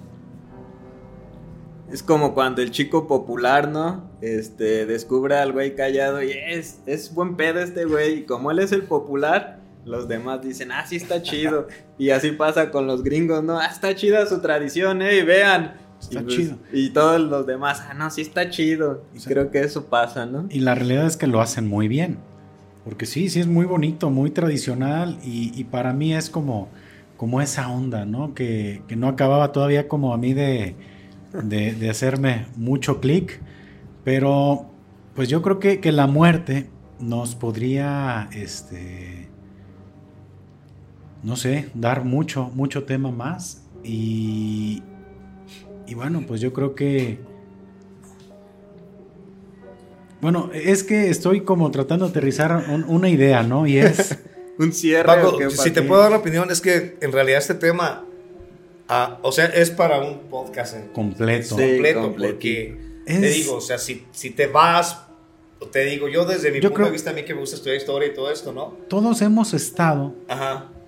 Es como cuando el chico popular, ¿no? Este, descubre al güey callado y es, es buen pedo este güey. Y como él es el popular, los demás dicen, ah, sí está chido. <laughs> y así pasa con los gringos, ¿no? Ah, está chida su tradición, ¿eh? Y vean. Está y pues, chido. Y todos los demás, ah, no, sí está chido. Y creo que eso pasa, ¿no? Y la realidad es que lo hacen muy bien. Porque sí, sí es muy bonito, muy tradicional y, para mí es como, como esa onda, ¿no? Que, no acababa todavía como a mí de, de, hacerme mucho clic, pero pues yo creo que, que, la muerte nos podría, este, no sé, dar mucho, mucho tema más y, y bueno, pues yo creo que bueno, es que estoy como tratando de aterrizar una idea, ¿no? Y es... <laughs> un cierre. si te puedo dar una opinión, es que en realidad este tema, ah, o sea, es para un podcast completo. completo, porque te digo, o sea, si, si te vas, te digo, yo desde mi punto de vista, a mí que me gusta estudiar historia y todo esto, ¿no? Todos hemos estado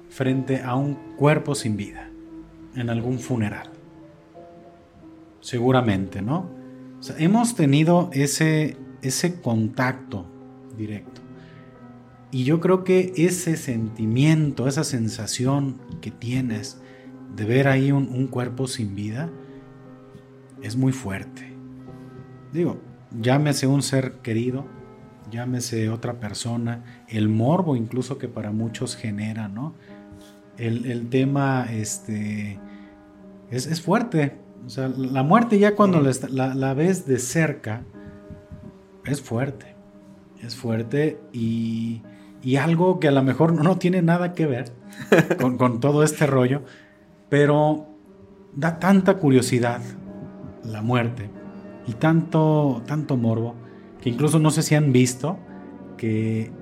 frente a un cuerpo sin vida, en algún funeral. Seguramente, ¿no? O sea, hemos tenido ese ese contacto directo. Y yo creo que ese sentimiento, esa sensación que tienes de ver ahí un, cuerpo sin vida, es muy fuerte. Digo, llámese un ser querido, llámese otra persona, el morbo incluso que para muchos genera, ¿no? El, tema este, es, fuerte. O sea, la muerte ya cuando la, la ves de cerca, es fuerte. Es fuerte y, y algo que a lo mejor no, tiene nada que ver <laughs> con, todo este rollo, pero da tanta curiosidad la muerte y tanto, tanto morbo que incluso no sé si han visto que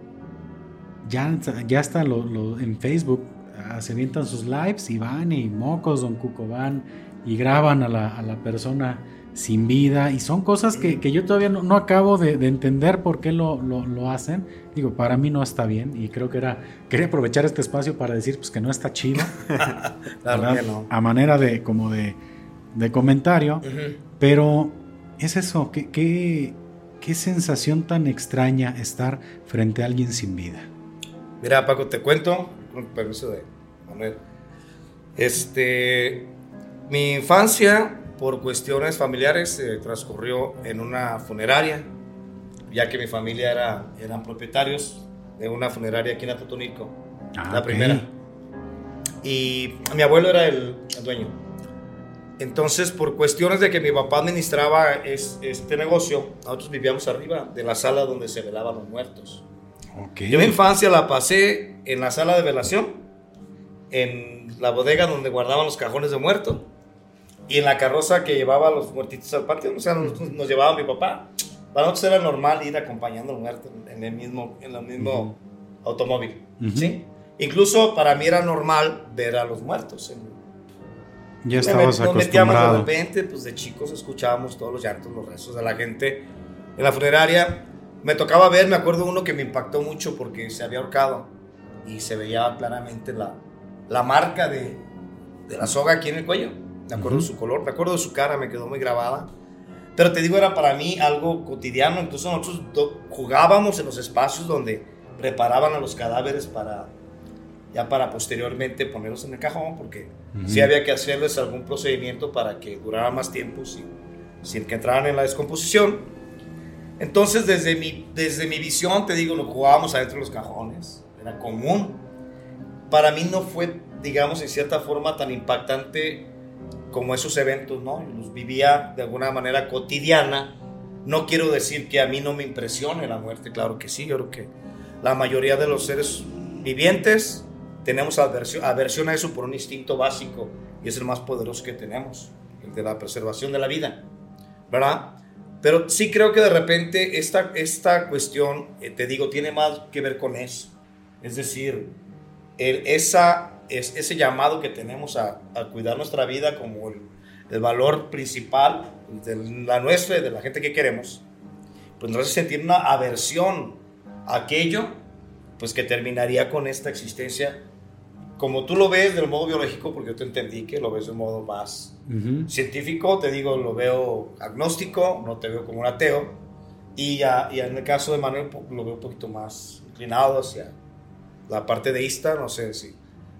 ya, ya está en Facebook ah, se avientan sus lives y van y mocos, Don Cuco van y graban a la, a la persona sin vida y son cosas que, yo todavía no, acabo de, entender por qué lo, hacen. Digo, para mí no está bien y creo que era, quería aprovechar este espacio para decir pues que no está chido. <laughs> A manera de como de, comentario, pero es eso, ¿qué, qué, qué sensación tan extraña estar frente a alguien sin vida. Mira, Paco, te cuento, con permiso de Manuel. Este, mi infancia por cuestiones familiares transcurrió en una funeraria, ya que mi familia era, eran propietarios de una funeraria aquí en Atotonico, ah, la primera. y mi abuelo era el, dueño. Entonces, por cuestiones de que mi papá administraba este negocio, nosotros vivíamos arriba de la sala donde se velaban los muertos. Yo mi infancia la pasé en la sala de velación, en la bodega donde guardaban los cajones de muertos y en la carroza que llevaba a los muertitos al patio. O sea, nos, nos llevaba mi papá. Para nosotros era normal ir acompañando al muerto en el mismo, en el mismo automóvil. ¿sí? Incluso para mí era normal ver a los muertos. ya estabas Nos metíamos de repente, pues de chicos escuchábamos todos los llantos, los rezos de la gente en la funeraria me tocaba ver, me acuerdo uno que me impactó mucho porque se había ahorcado y se veía claramente la, la marca de, de la soga aquí en el cuello. Me acuerdo de su color, me acuerdo de su cara, me quedó muy grabada. Pero te digo, era para mí algo cotidiano. Entonces nosotros jugábamos en los espacios donde preparaban a los cadáveres para ya para posteriormente ponerlos en el cajón, porque sí había que hacerles algún procedimiento para que durara más tiempo sin, sin que entraran en la descomposición. Entonces, desde mi, desde mi visión, te digo, lo jugábamos adentro de los cajones, era común. Para mí no fue, digamos, en cierta forma tan impactante como esos eventos, ¿no? Los vivía de alguna manera cotidiana. No quiero decir que a mí no me impresione la muerte, claro que sí, yo creo que la mayoría de los seres vivientes tenemos aversión, a eso por un instinto básico y es el más poderoso que tenemos, el de la preservación de la vida, ¿verdad? Pero sí creo que de repente esta, esta cuestión, eh, te digo, tiene más que ver con eso. Es decir, el, esa, es, ese llamado que tenemos a, a cuidar nuestra vida como el, el, valor principal de la nuestra y de la gente que queremos, pues nos hace sentir una aversión a aquello pues que terminaría con esta existencia. Como tú lo ves del modo biológico, porque yo te entendí que lo ves de modo más científico, te digo, lo veo agnóstico, no te veo como un ateo, y, ya, y en el caso de Manuel lo veo un poquito más inclinado hacia la parte deísta, no sé si,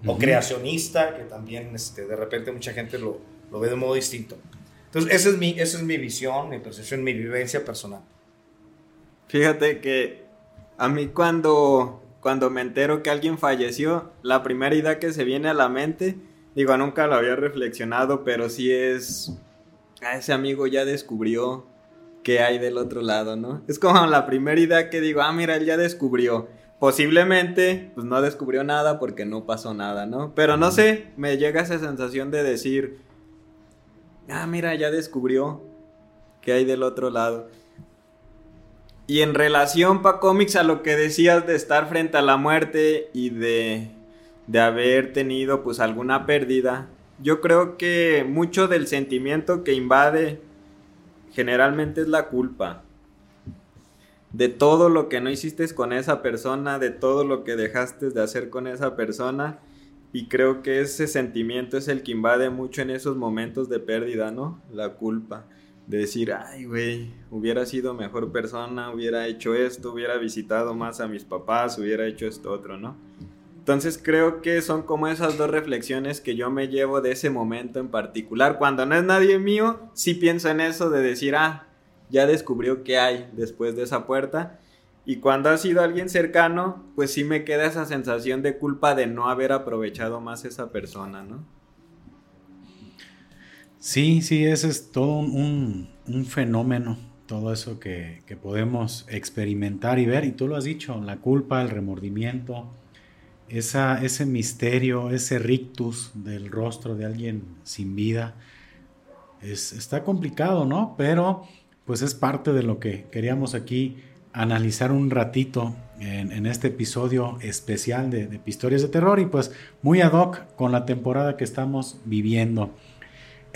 o creacionista, que también este, de repente mucha gente lo, lo ve de modo distinto. Entonces, esa es, mi, esa es mi visión, mi percepción, mi vivencia personal. Fíjate que a mí cuando cuando me entero que alguien falleció, la primera idea que se viene a la mente, digo, nunca lo había reflexionado, pero sí es, a ah, ese amigo ya descubrió qué hay del otro lado, ¿no? Es como la primera idea que digo, ah, mira, él ya descubrió. Posiblemente, pues no descubrió nada porque no pasó nada, ¿no? Pero no sé, me llega esa sensación de decir, ah, mira, ya descubrió qué hay del otro lado. Y en relación, pa cómics, a lo que decías de estar frente a la muerte y de, de haber tenido pues alguna pérdida, yo creo que mucho del sentimiento que invade generalmente es la culpa. De todo lo que no hiciste con esa persona, de todo lo que dejaste de hacer con esa persona. Y creo que ese sentimiento es el que invade mucho en esos momentos de pérdida, ¿no? La culpa de decir, ay, güey, hubiera sido mejor persona, hubiera hecho esto, hubiera visitado más a mis papás, hubiera hecho esto otro, ¿no? Entonces creo que son como esas dos reflexiones que yo me llevo de ese momento en particular. Cuando no es nadie mío, sí pienso en eso de decir, ah, ya descubrió qué hay después de esa puerta. Y cuando ha sido alguien cercano, pues sí me queda esa sensación de culpa de no haber aprovechado más esa persona, ¿no? Sí, sí, ese es todo un, fenómeno, todo eso que, podemos experimentar y ver, y tú lo has dicho, la culpa, el remordimiento, esa, ese misterio, ese rictus del rostro de alguien sin vida, es, está complicado, ¿no? Pero pues es parte de lo que queríamos aquí analizar un ratito en, este episodio especial de, de Pistorias de Terror y pues muy ad hoc con la temporada que estamos viviendo.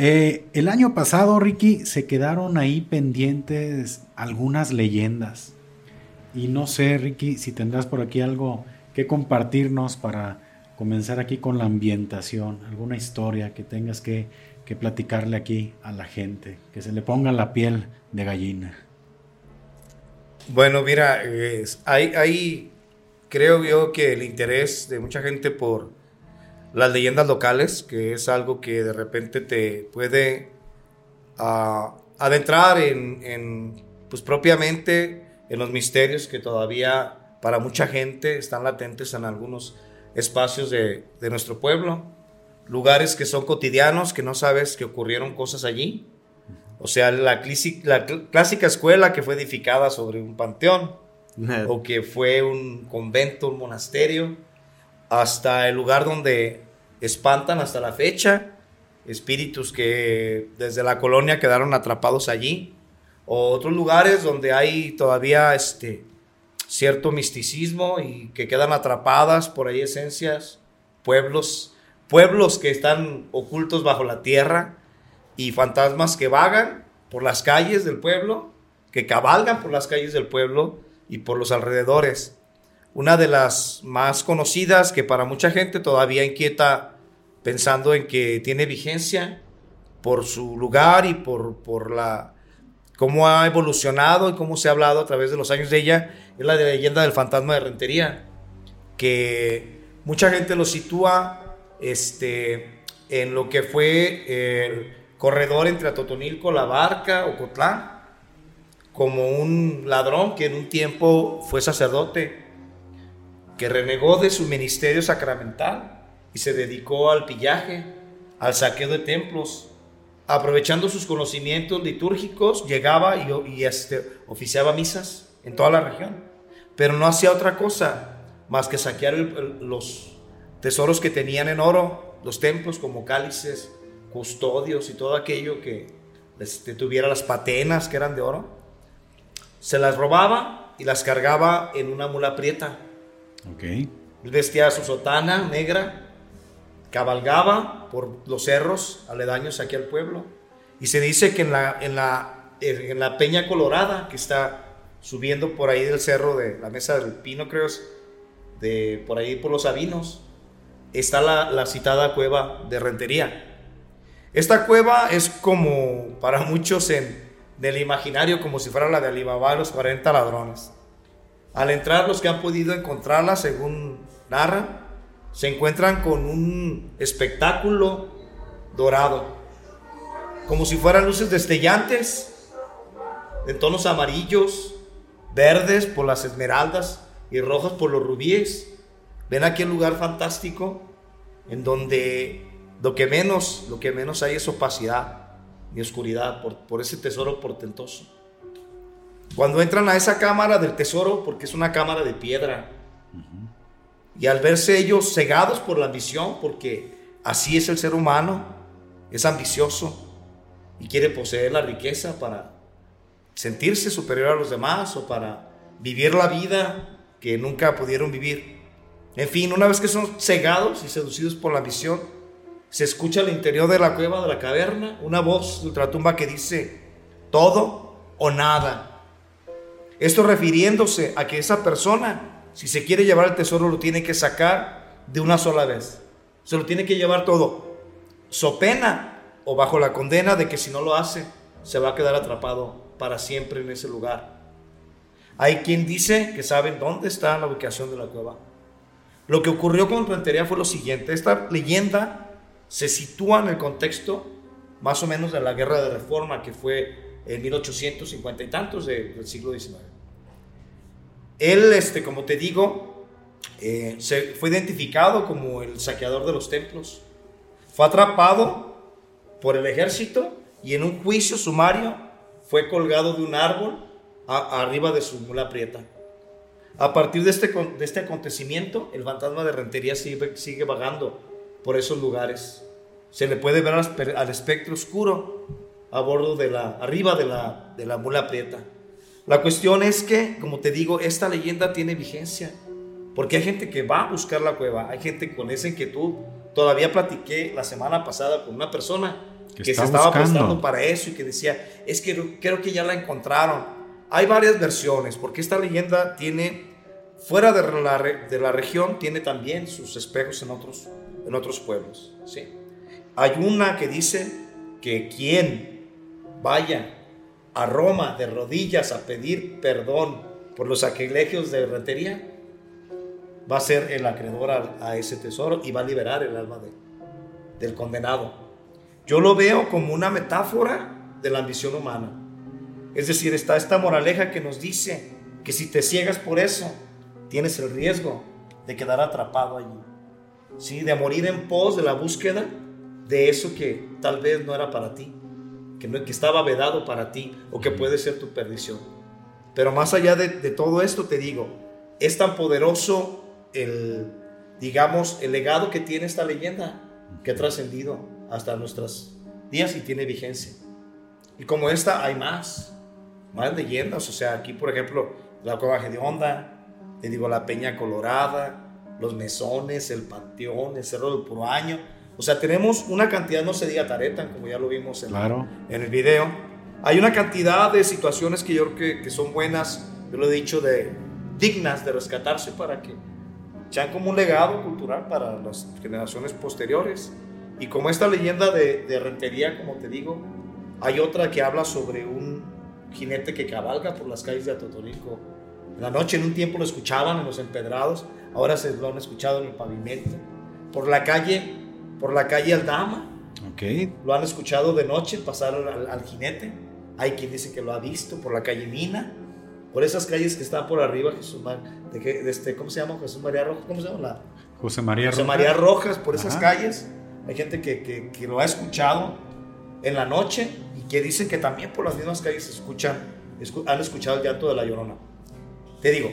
Eh, el año pasado, Ricky, se quedaron ahí pendientes algunas leyendas. Y no sé, Ricky, si tendrás por aquí algo que compartirnos para comenzar aquí con la ambientación, alguna historia que tengas que, platicarle aquí a la gente, que se le ponga la piel de gallina. Bueno, mira, hay, creo yo que el interés de mucha gente por las leyendas locales, que es algo que de repente te puede ah, adentrar en, pues propiamente en los misterios que todavía para mucha gente están latentes en algunos espacios de, nuestro pueblo. Lugares que son cotidianos, que no sabes que ocurrieron cosas allí. O sea, la, la clásica escuela que fue edificada sobre un panteón, o que fue un convento, un monasterio, hasta el lugar donde espantan hasta la fecha espíritus que desde la colonia quedaron atrapados allí, o otros lugares donde hay todavía este cierto misticismo y que quedan atrapadas por ahí esencias, pueblos, pueblos que están ocultos bajo la tierra y fantasmas que vagan por las calles del pueblo, que cabalgan por las calles del pueblo y por los alrededores. Una de las más conocidas que para mucha gente todavía inquieta pensando en que tiene vigencia por su lugar y por, por la cómo ha evolucionado y cómo se ha hablado a través de los años de ella, es la de leyenda del fantasma de Rentería, que mucha gente lo sitúa este, en lo que fue el corredor entre Atotonilco, La Barca, o Cotlán, como un ladrón que en un tiempo fue sacerdote, que renegó de su ministerio sacramental y se dedicó al pillaje, al saqueo de templos. Aprovechando sus conocimientos litúrgicos, llegaba y, este, oficiaba misas en toda la región. Pero no hacía otra cosa más que saquear los tesoros que tenían en oro, los templos como cálices, custodios y todo aquello que este, tuviera las patenas que eran de oro. Se las robaba y las cargaba en una mula prieta. Okay. vestía su sotana negra cabalgaba por los cerros aledaños aquí al pueblo. Y se dice que en la, en la, en la Peña Colorada, que está subiendo por ahí del cerro de la Mesa del Pino, creo, de por ahí por los Sabinos, está la, citada cueva de Rentería. Esta cueva es como para muchos en, del imaginario, como si fuera la de Alibaba, los 40 ladrones. Al entrar, los que han podido encontrarla, según narran, se encuentran con un espectáculo dorado, como si fueran luces destellantes, en tonos amarillos, verdes por las esmeraldas y rojos por los rubíes. Ven aquí un lugar fantástico en donde lo que menos, lo que menos hay es opacidad y oscuridad por, por ese tesoro portentoso. Cuando entran a esa cámara del tesoro, porque es una cámara de piedra, y al verse ellos cegados por la ambición, porque así es el ser humano, es ambicioso y quiere poseer la riqueza para sentirse superior a los demás o para vivir la vida que nunca pudieron vivir. En fin, una vez que son cegados y seducidos por la ambición, se escucha al interior de la cueva, de la caverna, una voz de ultratumba que dice, todo o nada. Esto refiriéndose a que esa persona si se quiere llevar el tesoro, lo tiene que sacar de una sola vez. Se lo tiene que llevar todo. So pena o bajo la condena de que si no lo hace, se va a quedar atrapado para siempre en ese lugar. Hay quien dice que saben dónde está la ubicación de la cueva. Lo que ocurrió con Rentería fue lo siguiente. Esta leyenda se sitúa en el contexto más o menos de la guerra de reforma que fue en 1850 y tantos del siglo XIX. Él, este, como te digo, eh, se fue identificado como el saqueador de los templos. Fue atrapado por el ejército y en un juicio sumario fue colgado de un árbol arriba de su mula prieta. A partir de este, de este acontecimiento, el fantasma de Rentería sigue, sigue vagando por esos lugares. Se le puede ver al, espectro oscuro a bordo de la, arriba de la, de la mula prieta. La cuestión es que, como te digo, esta leyenda tiene vigencia. Porque hay gente que va a buscar la cueva, hay gente con esa inquietud. Todavía platiqué la semana pasada con una persona que, se estaba buscando para eso y que decía, es que creo que ya la encontraron. Hay varias versiones, porque esta leyenda tiene, fuera de la, de la región, tiene también sus espejos en otros, en otros pueblos. ¿sí? Hay una que dice que quien vaya a Roma de rodillas a pedir perdón por los sacrilegios de rentería, va a ser el acreedor a, ese tesoro y va a liberar el alma de, del condenado. Yo lo veo como una metáfora de la ambición humana. Es decir, está esta moraleja que nos dice que si te ciegas por eso, tienes el riesgo de quedar atrapado allí. ¿sí? de morir en pos de la búsqueda de eso que tal vez no era para ti, que, no, que estaba vedado para ti o que puede ser tu perdición. Pero más allá de, todo esto, te digo, es tan poderoso el, digamos, el legado que tiene esta leyenda, que ha trascendido hasta nuestros días y tiene vigencia. Y como esta hay más, más leyendas, o sea, aquí por ejemplo, la Cueva de Onda, te digo, la Peña Colorada, los Mesones, el Panteón, el Cerro del Puro Año. O sea, tenemos una cantidad, no se diga tareta, como ya lo vimos en, en el video. Hay una cantidad de situaciones que yo creo que, que son buenas, yo lo he dicho, de, dignas de rescatarse para que sean como un legado cultural para las generaciones posteriores. Y como esta leyenda de, de Rentería, como te digo, hay otra que habla sobre un jinete que cabalga por las calles de Atotonilco. En la noche, en un tiempo lo escuchaban en los empedrados, ahora se lo han escuchado en el pavimento. Por la calle, por la calle Aldama, okay. lo han escuchado de noche pasar al, al jinete. Hay quien dice que lo ha visto por la calle Mina por esas calles que están por arriba, Jesús de, de este, ¿cómo se llama? Jesús María Rojas, ¿cómo se llama? La, José María José María Rojas, por esas calles. Hay gente que, que, que, lo ha escuchado en la noche y que dicen que también por las mismas calles escuchan, han escuchado el llanto de la llorona. Te digo,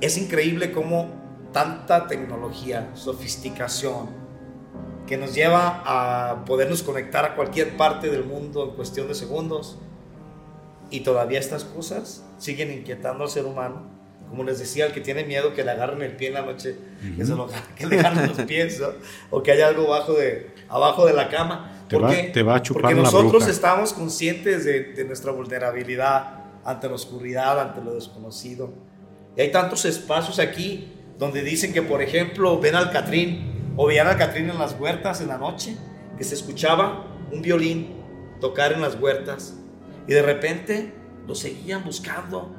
es increíble cómo tanta tecnología, sofisticación, que nos lleva a podernos conectar a cualquier parte del mundo en cuestión de segundos, y todavía estas cosas siguen inquietando al ser humano. Como les decía, el que tiene miedo que le agarren el pie en la noche, que, se lo, que le agarren los pies, o que haya algo abajo de, abajo de la cama. Te, va, te va, a chupar Porque nosotros estamos conscientes de, de, nuestra vulnerabilidad ante la oscuridad, ante lo desconocido. Y hay tantos espacios aquí donde dicen que, por ejemplo, ven al Catrín o veían al Catrín en las huertas en la noche, que se escuchaba un violín tocar en las huertas y de repente lo seguían buscando,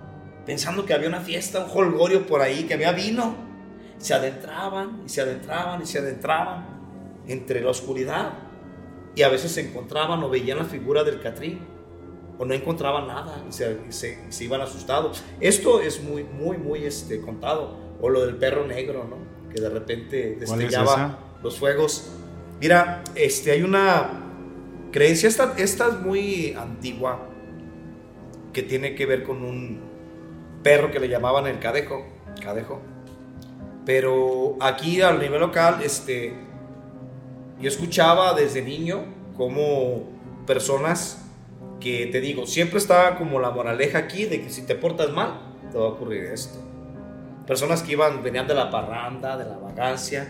pensando que había una fiesta, un holgorio por ahí, que había vino. Se adentraban y se adentraban y se adentraban entre la oscuridad. Y a veces se encontraban o veían la figura del Catrín o no encontraban nada y se, se, iban asustados. Esto es muy, muy, muy este, contado. O lo del perro negro, ¿no? Que de repente destellaba los fuegos. Mira, este, hay una creencia, esta, esta es muy antigua, que tiene que ver con un perro que le llamaban el cadejo, cadejo. Pero aquí a nivel local, este, yo escuchaba desde niño como personas que te digo, siempre estaba como la moraleja aquí de que si te portas mal, te va a ocurrir esto. Personas que iban, venían de la parranda, de la vagancia,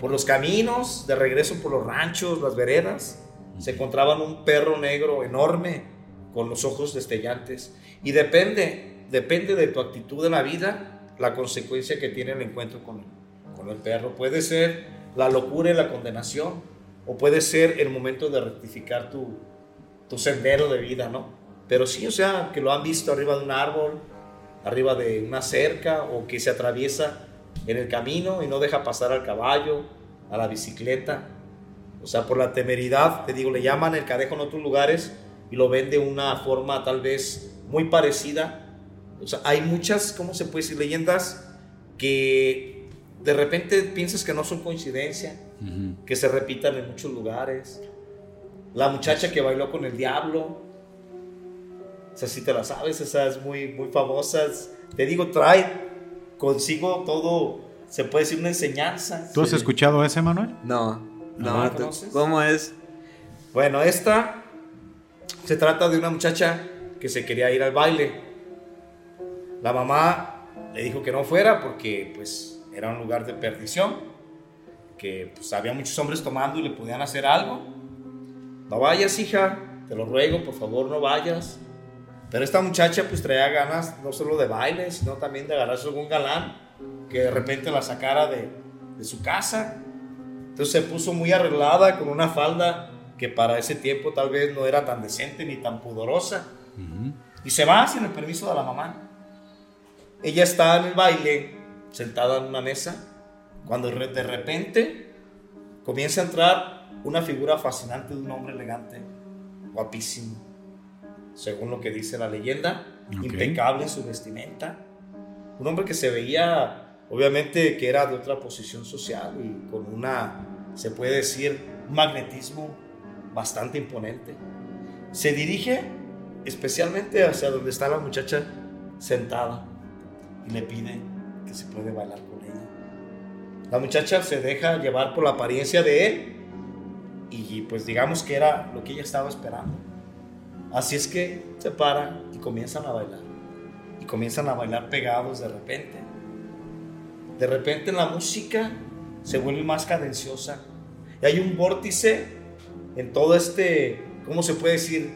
por los caminos, de regreso por los ranchos, las veredas, se encontraban un perro negro enorme con los ojos destellantes. Y depende, depende de tu actitud en la vida, la consecuencia que tiene el encuentro con, con el perro. Puede ser la locura y la condenación, o puede ser el momento de rectificar tu, tu sendero de vida, ¿no? Pero sí, o sea, que lo han visto arriba de un árbol, arriba de una cerca, o que se atraviesa en el camino y no deja pasar al caballo, a la bicicleta. O sea, por la temeridad, te digo, le llaman el cadejo en otros lugares, y lo ven de una forma tal vez muy parecida. O sea, hay muchas, ¿cómo se puede decir? Leyendas que de repente piensas que no son coincidencia, que se repitan en muchos lugares. La muchacha que bailó con el diablo, o sea, si te la sabes, esa es muy, muy famosa. Te digo, trae consigo todo, se puede decir una enseñanza. ¿Tú has escuchado ese, Manuel? No, no, no ¿cómo es? Bueno, esta se trata de una muchacha que se quería ir al baile. La mamá le dijo que no fuera porque pues era un lugar de perdición, que pues había muchos hombres tomando y le podían hacer algo. No vayas, hija, te lo ruego, por favor, no vayas. Pero esta muchacha pues traía ganas no solo de baile, sino también de agarrarse algún galán que de repente la sacara de, de su casa. Entonces se puso muy arreglada con una falda que para ese tiempo tal vez no era tan decente ni tan pudorosa. Y se va sin el permiso de la mamá. Ella está en el baile, sentada en una mesa, cuando de repente comienza a entrar una figura fascinante de un hombre elegante, guapísimo, según lo que dice la leyenda, impecable en su vestimenta. Un hombre que se veía obviamente que era de otra posición social y con una, se puede decir, magnetismo bastante imponente. Se dirige especialmente hacia donde está la muchacha sentada y le pide que se puede bailar con ella. La muchacha se deja llevar por la apariencia de él y pues digamos que era lo que ella estaba esperando. Así es que se para y comienzan a bailar. Y comienzan a bailar pegados de repente. De repente la música se vuelve más cadenciosa. Y hay un vórtice en todo este, ¿cómo se puede decir?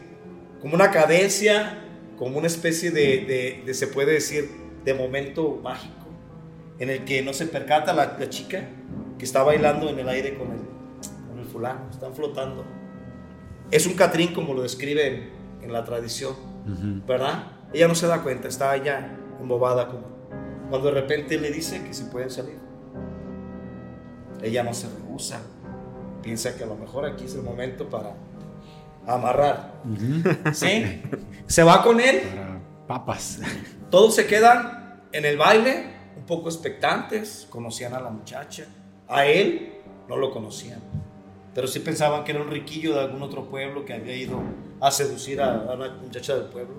Como una cadencia, como una especie de, se puede decir, de momento mágico. En el que no se percata la, chica que está bailando en el aire con el fulano. Están flotando. Es un Catrín como lo describe en la tradición, ¿verdad? Ella no se da cuenta, está allá embobada como cuando de repente le dice que se pueden salir. Ella no se rehúsa, piensa que a lo mejor aquí es el momento para amarrar. ¿Sí? Se va con él. papas. Todos se quedan en el baile, un poco expectantes, conocían a la muchacha, a él no lo conocían pero sí pensaban que era un riquillo de algún otro pueblo que había ido a seducir a, la muchacha del pueblo.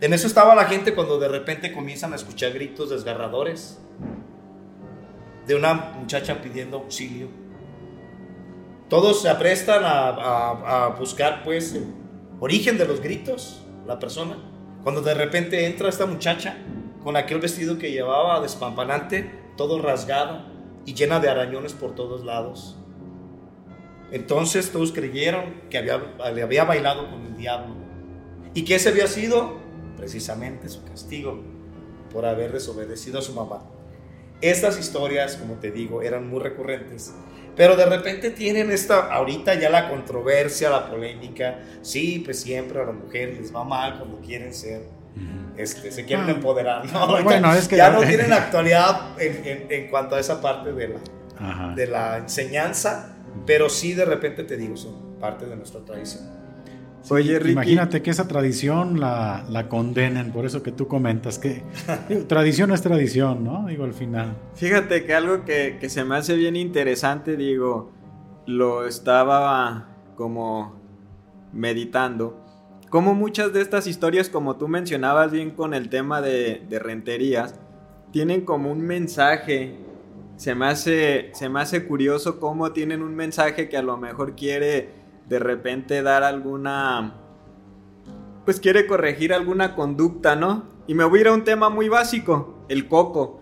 En eso estaba la gente cuando de repente comienzan a escuchar gritos desgarradores de una muchacha pidiendo auxilio. Todos se aprestan a, a buscar pues el origen de los gritos, la persona. Cuando de repente entra esta muchacha con aquel vestido que llevaba despampanante, todo rasgado y llena de arañones por todos lados. Entonces todos creyeron que había, le había bailado con el diablo. ¿Y que ese había sido? Precisamente su castigo por haber desobedecido a su mamá. Estas historias, como te digo, eran muy recurrentes. Pero de repente tienen esta, ahorita ya la controversia, la polémica. Sí, pues siempre a las mujeres les va mal cuando quieren ser, este, se quieren ah. empoderar. ¿no? Bueno, es que ya no tienen actualidad en, en, cuanto a esa parte de la, de la enseñanza pero sí de repente te digo, son parte de nuestra tradición. Oye, Ricky. Imagínate que esa tradición la, la, condenen, por eso que tú comentas, que tradición es tradición, ¿no? Digo, al final. Fíjate que algo que, que, se me hace bien interesante, digo, lo estaba como meditando, como muchas de estas historias, como tú mencionabas bien con el tema de, de renterías, tienen como un mensaje se me hace, se me hace curioso cómo tienen un mensaje que a lo mejor quiere de repente dar alguna, pues quiere corregir alguna conducta, ¿no? Y me voy a ir a un tema muy básico, el coco.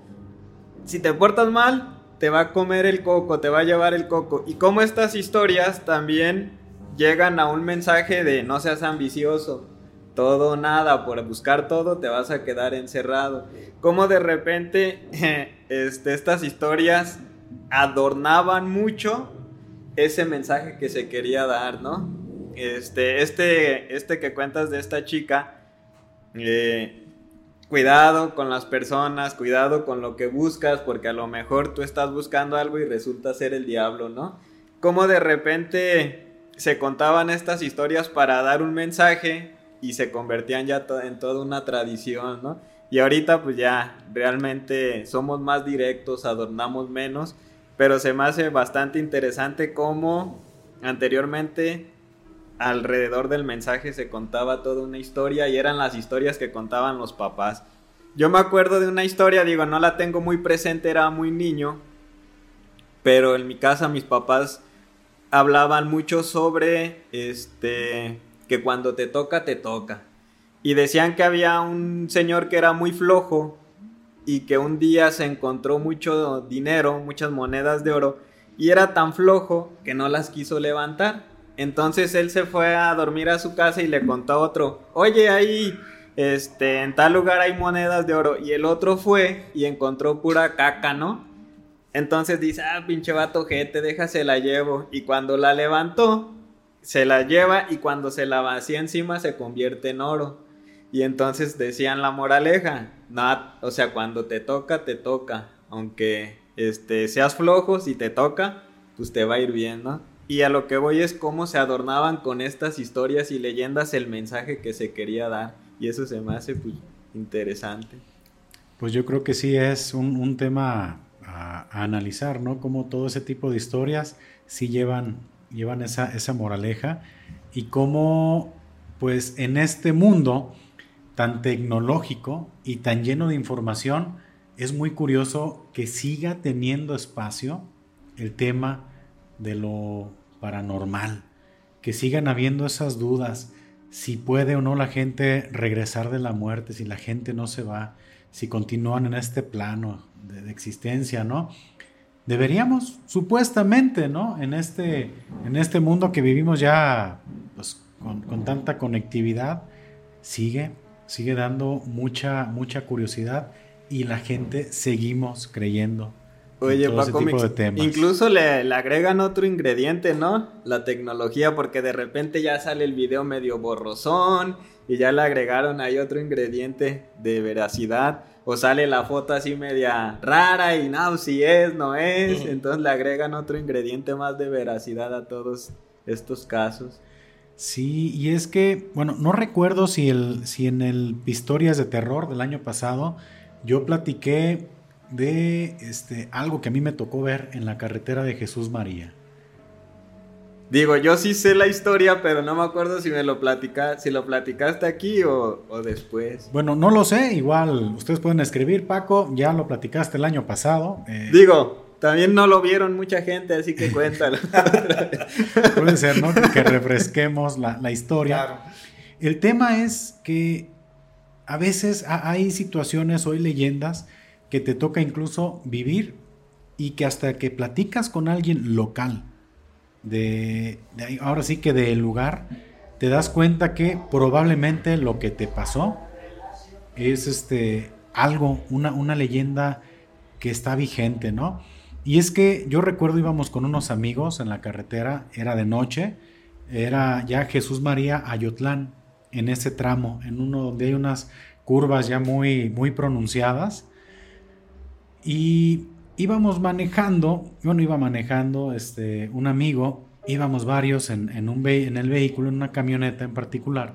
Si te portas mal, te va a comer el coco, te va a llevar el coco. Y cómo estas historias también llegan a un mensaje de no seas ambicioso, todo nada, por buscar todo te vas a quedar encerrado. Como de repente <laughs> este, estas historias adornaban mucho ese mensaje que se quería dar, ¿no? Este, este, este que cuentas de esta chica, eh, cuidado con las personas, cuidado con lo que buscas, porque a lo mejor tú estás buscando algo y resulta ser el diablo, ¿no? Como de repente se contaban estas historias para dar un mensaje y se convertían ya en toda una tradición, ¿no? Y ahorita pues ya realmente somos más directos, adornamos menos, pero se me hace bastante interesante cómo anteriormente alrededor del mensaje se contaba toda una historia y eran las historias que contaban los papás. Yo me acuerdo de una historia, digo, no la tengo muy presente, era muy niño, pero en mi casa mis papás hablaban mucho sobre este que cuando te toca, te toca. Y decían que había un señor que era muy flojo y que un día se encontró mucho dinero, muchas monedas de oro, y era tan flojo que no las quiso levantar. Entonces él se fue a dormir a su casa y le contó a otro, oye, ahí, este, en tal lugar hay monedas de oro. Y el otro fue y encontró pura caca, ¿no? Entonces dice, ah, pinche vato gente, déjase la llevo. Y cuando la levantó, se la lleva y cuando se la vacía encima se convierte en oro. Y entonces decían la moraleja, no, o sea, cuando te toca, te toca. Aunque este, seas flojo, si te toca, pues te va a ir bien, ¿no? Y a lo que voy es cómo se adornaban con estas historias y leyendas el mensaje que se quería dar. Y eso se me hace pues, interesante. Pues yo creo que sí es un, tema a, analizar, ¿no? Cómo todo ese tipo de historias sí llevan, llevan esa, esa moraleja y cómo, pues en este mundo tan tecnológico y tan lleno de información, es muy curioso que siga teniendo espacio el tema de lo paranormal, que sigan habiendo esas dudas, si puede o no la gente regresar de la muerte, si la gente no se va, si continúan en este plano de, existencia, ¿no? Deberíamos, supuestamente, ¿no? En este, en este mundo que vivimos ya pues, con, con tanta conectividad, sigue, sigue dando mucha, mucha curiosidad y la gente seguimos creyendo Oye, Paco, incluso le, agregan otro ingrediente, ¿no? La tecnología, porque de repente ya sale el video medio borrosón y ya le agregaron ahí otro ingrediente de veracidad. O sale la foto así media rara y no, si es, no es. Entonces le agregan otro ingrediente más de veracidad a todos estos casos. Sí, y es que, bueno, no recuerdo si, el, si en el Historias de Terror del año pasado yo platiqué de este, algo que a mí me tocó ver en la carretera de Jesús María. Digo, yo sí sé la historia, pero no me acuerdo si me lo platicaste, si lo platicaste aquí o, después. Bueno, no lo sé, igual ustedes pueden escribir, Paco, ya lo platicaste el año pasado. Eh. Digo, también no lo vieron mucha gente, así que cuéntalo. <laughs> Puede ser, ¿no? Que refresquemos la, la historia. El tema es que a veces hay situaciones, hay leyendas, que te toca incluso vivir y que hasta que platicas con alguien local, de, ahora sí que del lugar, te das cuenta que probablemente lo que te pasó es este algo, una, una leyenda que está vigente, ¿no? Y es que yo recuerdo íbamos con unos amigos en la carretera, era de noche, era ya Jesús María Ayotlán, en ese tramo, en uno donde hay unas curvas ya muy, muy pronunciadas. Y íbamos manejando, bueno, iba manejando este, un amigo, íbamos varios en, un en el vehículo, en una camioneta en particular.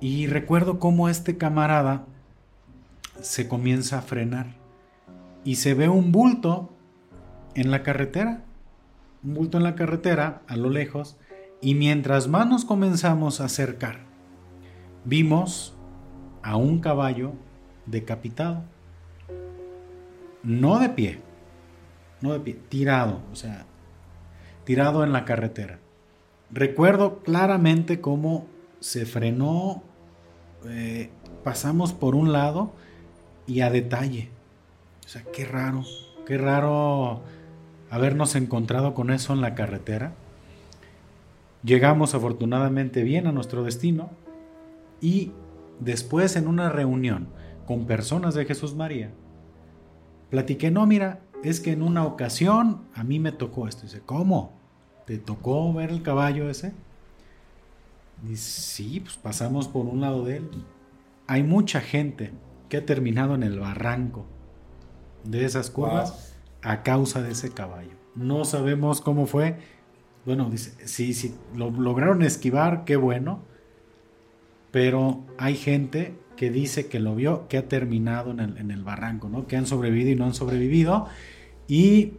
Y recuerdo cómo este camarada se comienza a frenar y se ve un bulto en la carretera, un bulto en la carretera a lo lejos, y mientras más nos comenzamos a acercar, vimos a un caballo decapitado no de pie, no de pie, tirado, o sea, tirado en la carretera. Recuerdo claramente cómo se frenó, eh, pasamos por un lado y a detalle. O sea, qué raro, qué raro habernos encontrado con eso en la carretera. Llegamos afortunadamente bien a nuestro destino y después en una reunión con personas de Jesús María, platiqué, no, mira, es que en una ocasión a mí me tocó esto. Dice, ¿cómo? ¿Te tocó ver el caballo ese? Dice, sí, pues pasamos por un lado de él. Hay mucha gente que ha terminado en el barranco de esas curvas a causa de ese caballo. No sabemos cómo fue. Bueno, dice, sí, sí, lo lograron esquivar, qué bueno. Pero hay gente que dice que lo vio, que ha terminado en el, barranco, ¿no? Que han sobrevivido y no han sobrevivido. Y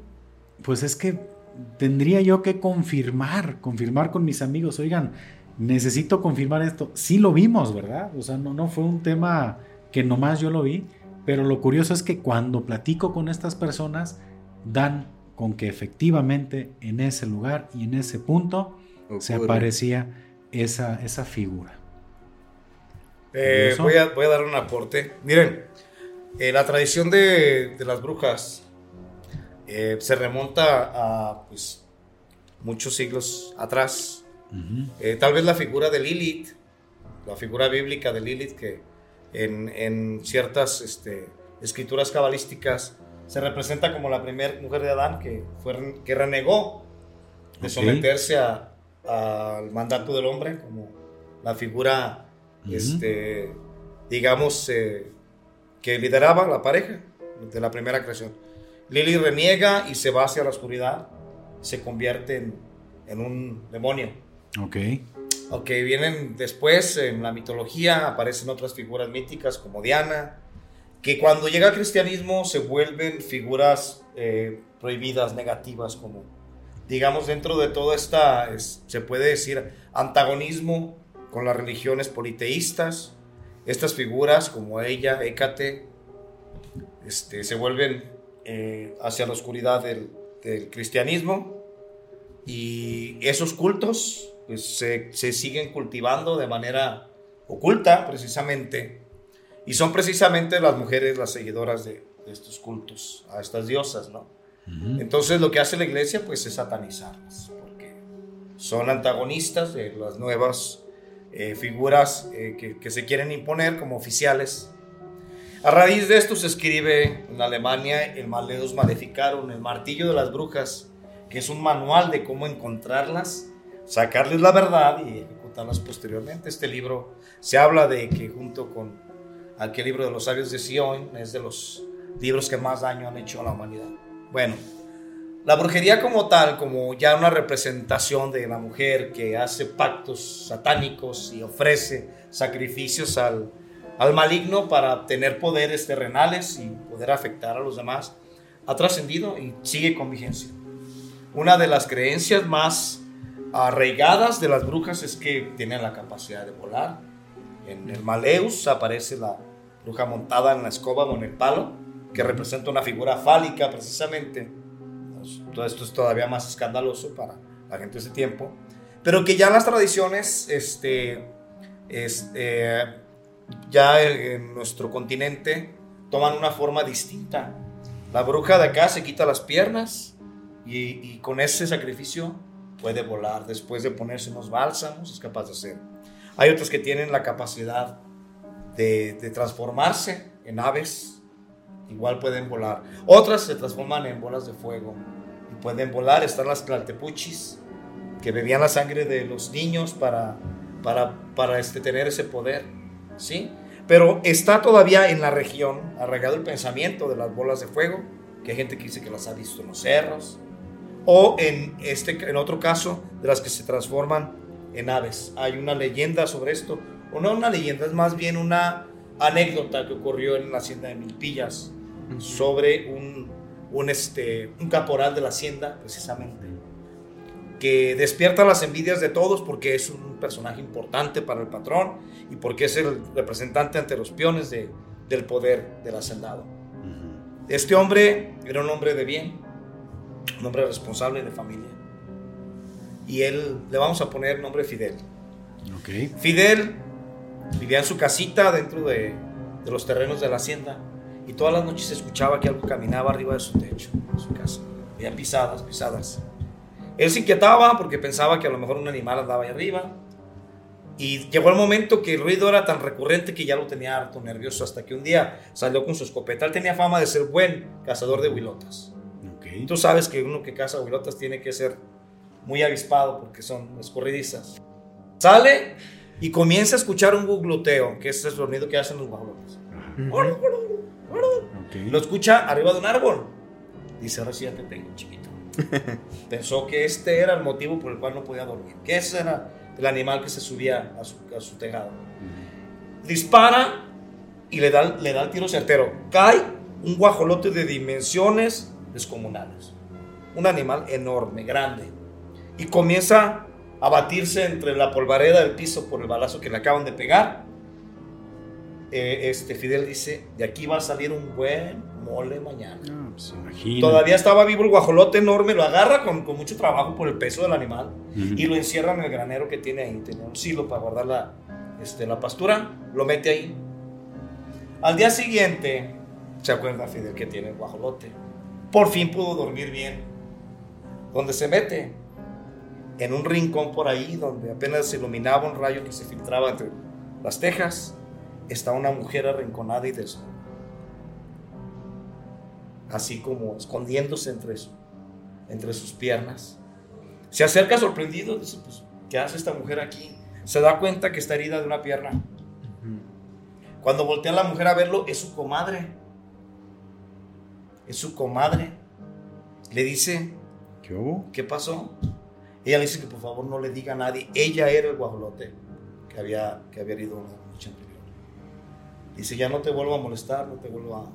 pues es que tendría yo que confirmar, confirmar con mis amigos, oigan, necesito confirmar esto. Sí lo vimos, ¿verdad? O sea, no, no fue un tema que nomás yo lo vi, pero lo curioso es que cuando platico con estas personas, dan con que efectivamente en ese lugar y en ese punto se aparecía esa, esa figura. Eh, voy, a, voy, a, dar un aporte. Miren, eh, la tradición de, de las brujas eh, se remonta a pues, muchos siglos atrás. tal vez la figura de Lilith, la figura bíblica de Lilith, que en, en ciertas este, escrituras cabalísticas se representa como la primera mujer de Adán que, fue, que renegó de someterse al mandato del hombre, como la figura este, digamos, eh, que lideraba la pareja de la primera creación. Lili reniega y se va hacia la oscuridad, se convierte en, en un demonio. Ok. Ok, vienen después en la mitología, aparecen otras figuras míticas como Diana, que cuando llega el cristianismo se vuelven figuras eh, prohibidas, negativas, como digamos dentro de toda esta, se puede decir, antagonismo con las religiones politeístas, estas figuras como ella, Hécate, este, se vuelven eh, hacia la oscuridad del, cristianismo. Y esos cultos pues, se, se, siguen cultivando de manera oculta precisamente. Y son precisamente las mujeres las seguidoras de, estos cultos a estas diosas, ¿no? Entonces lo que hace la iglesia pues es satanizarlas porque son antagonistas de las nuevas eh, figuras eh, que, se quieren imponer como oficiales a raíz de esto se escribe en Alemania el Maleus Maleficarum, el martillo de las brujas, que es un manual de cómo encontrarlas, sacarles la verdad y ejecutarlas posteriormente. Este libro se habla de que junto con aquel libro de los sabios de Sion es de los libros que más daño han hecho a la humanidad. Bueno, la brujería como tal, como ya una representación de la mujer que hace pactos satánicos y ofrece sacrificios al al maligno para tener poderes terrenales y poder afectar a los demás, ha trascendido y sigue con vigencia. Una de las creencias más arraigadas de las brujas es que tienen la capacidad de volar. En el Maleus aparece la bruja montada en la escoba o en el palo, que representa una figura fálica precisamente. Todo esto es todavía más escandaloso para la gente de ese tiempo, pero que ya las tradiciones este, este ya en nuestro continente toman una forma distinta. La bruja de acá se quita las piernas y, con ese sacrificio puede volar. Después de ponerse unos bálsamos es capaz de hacer. Hay otros que tienen la capacidad de, transformarse en aves. Igual pueden volar. Otras se transforman en bolas de fuego y pueden volar. Están las tlaltepuchis que bebían la sangre de los niños para, para, para este, tener ese poder. ¿sí? Pero está todavía en la región arraigado el pensamiento de las bolas de fuego, que hay gente que dice que las ha visto en los cerros, o en, este, en otro caso, de las que se transforman en aves. Hay una leyenda sobre esto, o no una leyenda, es más bien una anécdota que ocurrió en la hacienda de Milpillas sobre un, un, este, un caporal de la hacienda, precisamente, que despierta las envidias de todos porque es un personaje importante para el patrón y porque es el representante ante los peones de, del poder del hacendado. Este hombre era un hombre de bien, un hombre responsable de familia. Y él le vamos a poner nombre Fidel. Fidel vivía en su casita dentro de, de los terrenos de la hacienda y todas las noches se escuchaba que algo caminaba arriba de su techo, de su casa. Había pisadas, pisadas. Él se inquietaba porque pensaba que a lo mejor un animal andaba ahí arriba. Y llegó el momento que el ruido era tan recurrente que ya lo tenía harto nervioso hasta que un día salió con su escopeta. Él tenía fama de ser buen cazador de huilotas. Okay. Tú sabes que uno que caza huilotas tiene que ser muy avispado porque son escurridizas. Sale y comienza a escuchar un gugloteo, que es el sonido que hacen los guajolotes. Lo escucha arriba de un árbol. Dice, ahora sí ya te tengo, chiquito. <laughs> Pensó que este era el motivo por el cual no podía dormir, que ese era el animal que se subía a su, a su tejado. Dispara y le da, le da el tiro certero. Cae un guajolote de dimensiones descomunales. Un animal enorme, grande. Y comienza a batirse entre la polvareda del piso por el balazo que le acaban de pegar. Eh, este Fidel dice, de aquí va a salir un buen mole mañana. Pues, Todavía estaba vivo el guajolote enorme, lo agarra con, con mucho trabajo por el peso del animal y lo encierra en el granero que tiene ahí. Tenía un silo para guardar la, este, la pastura, lo mete ahí. Al día siguiente, se acuerda Fidel que tiene el guajolote. Por fin pudo dormir bien. Donde se mete, en un rincón por ahí, donde apenas se iluminaba un rayo que se filtraba entre las tejas, está una mujer arrinconada y desnuda así como escondiéndose entre, entre sus piernas. Se acerca sorprendido, dice, pues, ¿qué hace esta mujer aquí? Se da cuenta que está herida de una pierna. Cuando voltea la mujer a verlo, es su comadre. Es su comadre. Le dice, ¿qué hubo? ¿Qué pasó? Ella le dice que por favor no le diga a nadie. Ella era el guajolote que había, que había herido anterior. Dice, ya no te vuelvo a molestar, no te vuelvo a,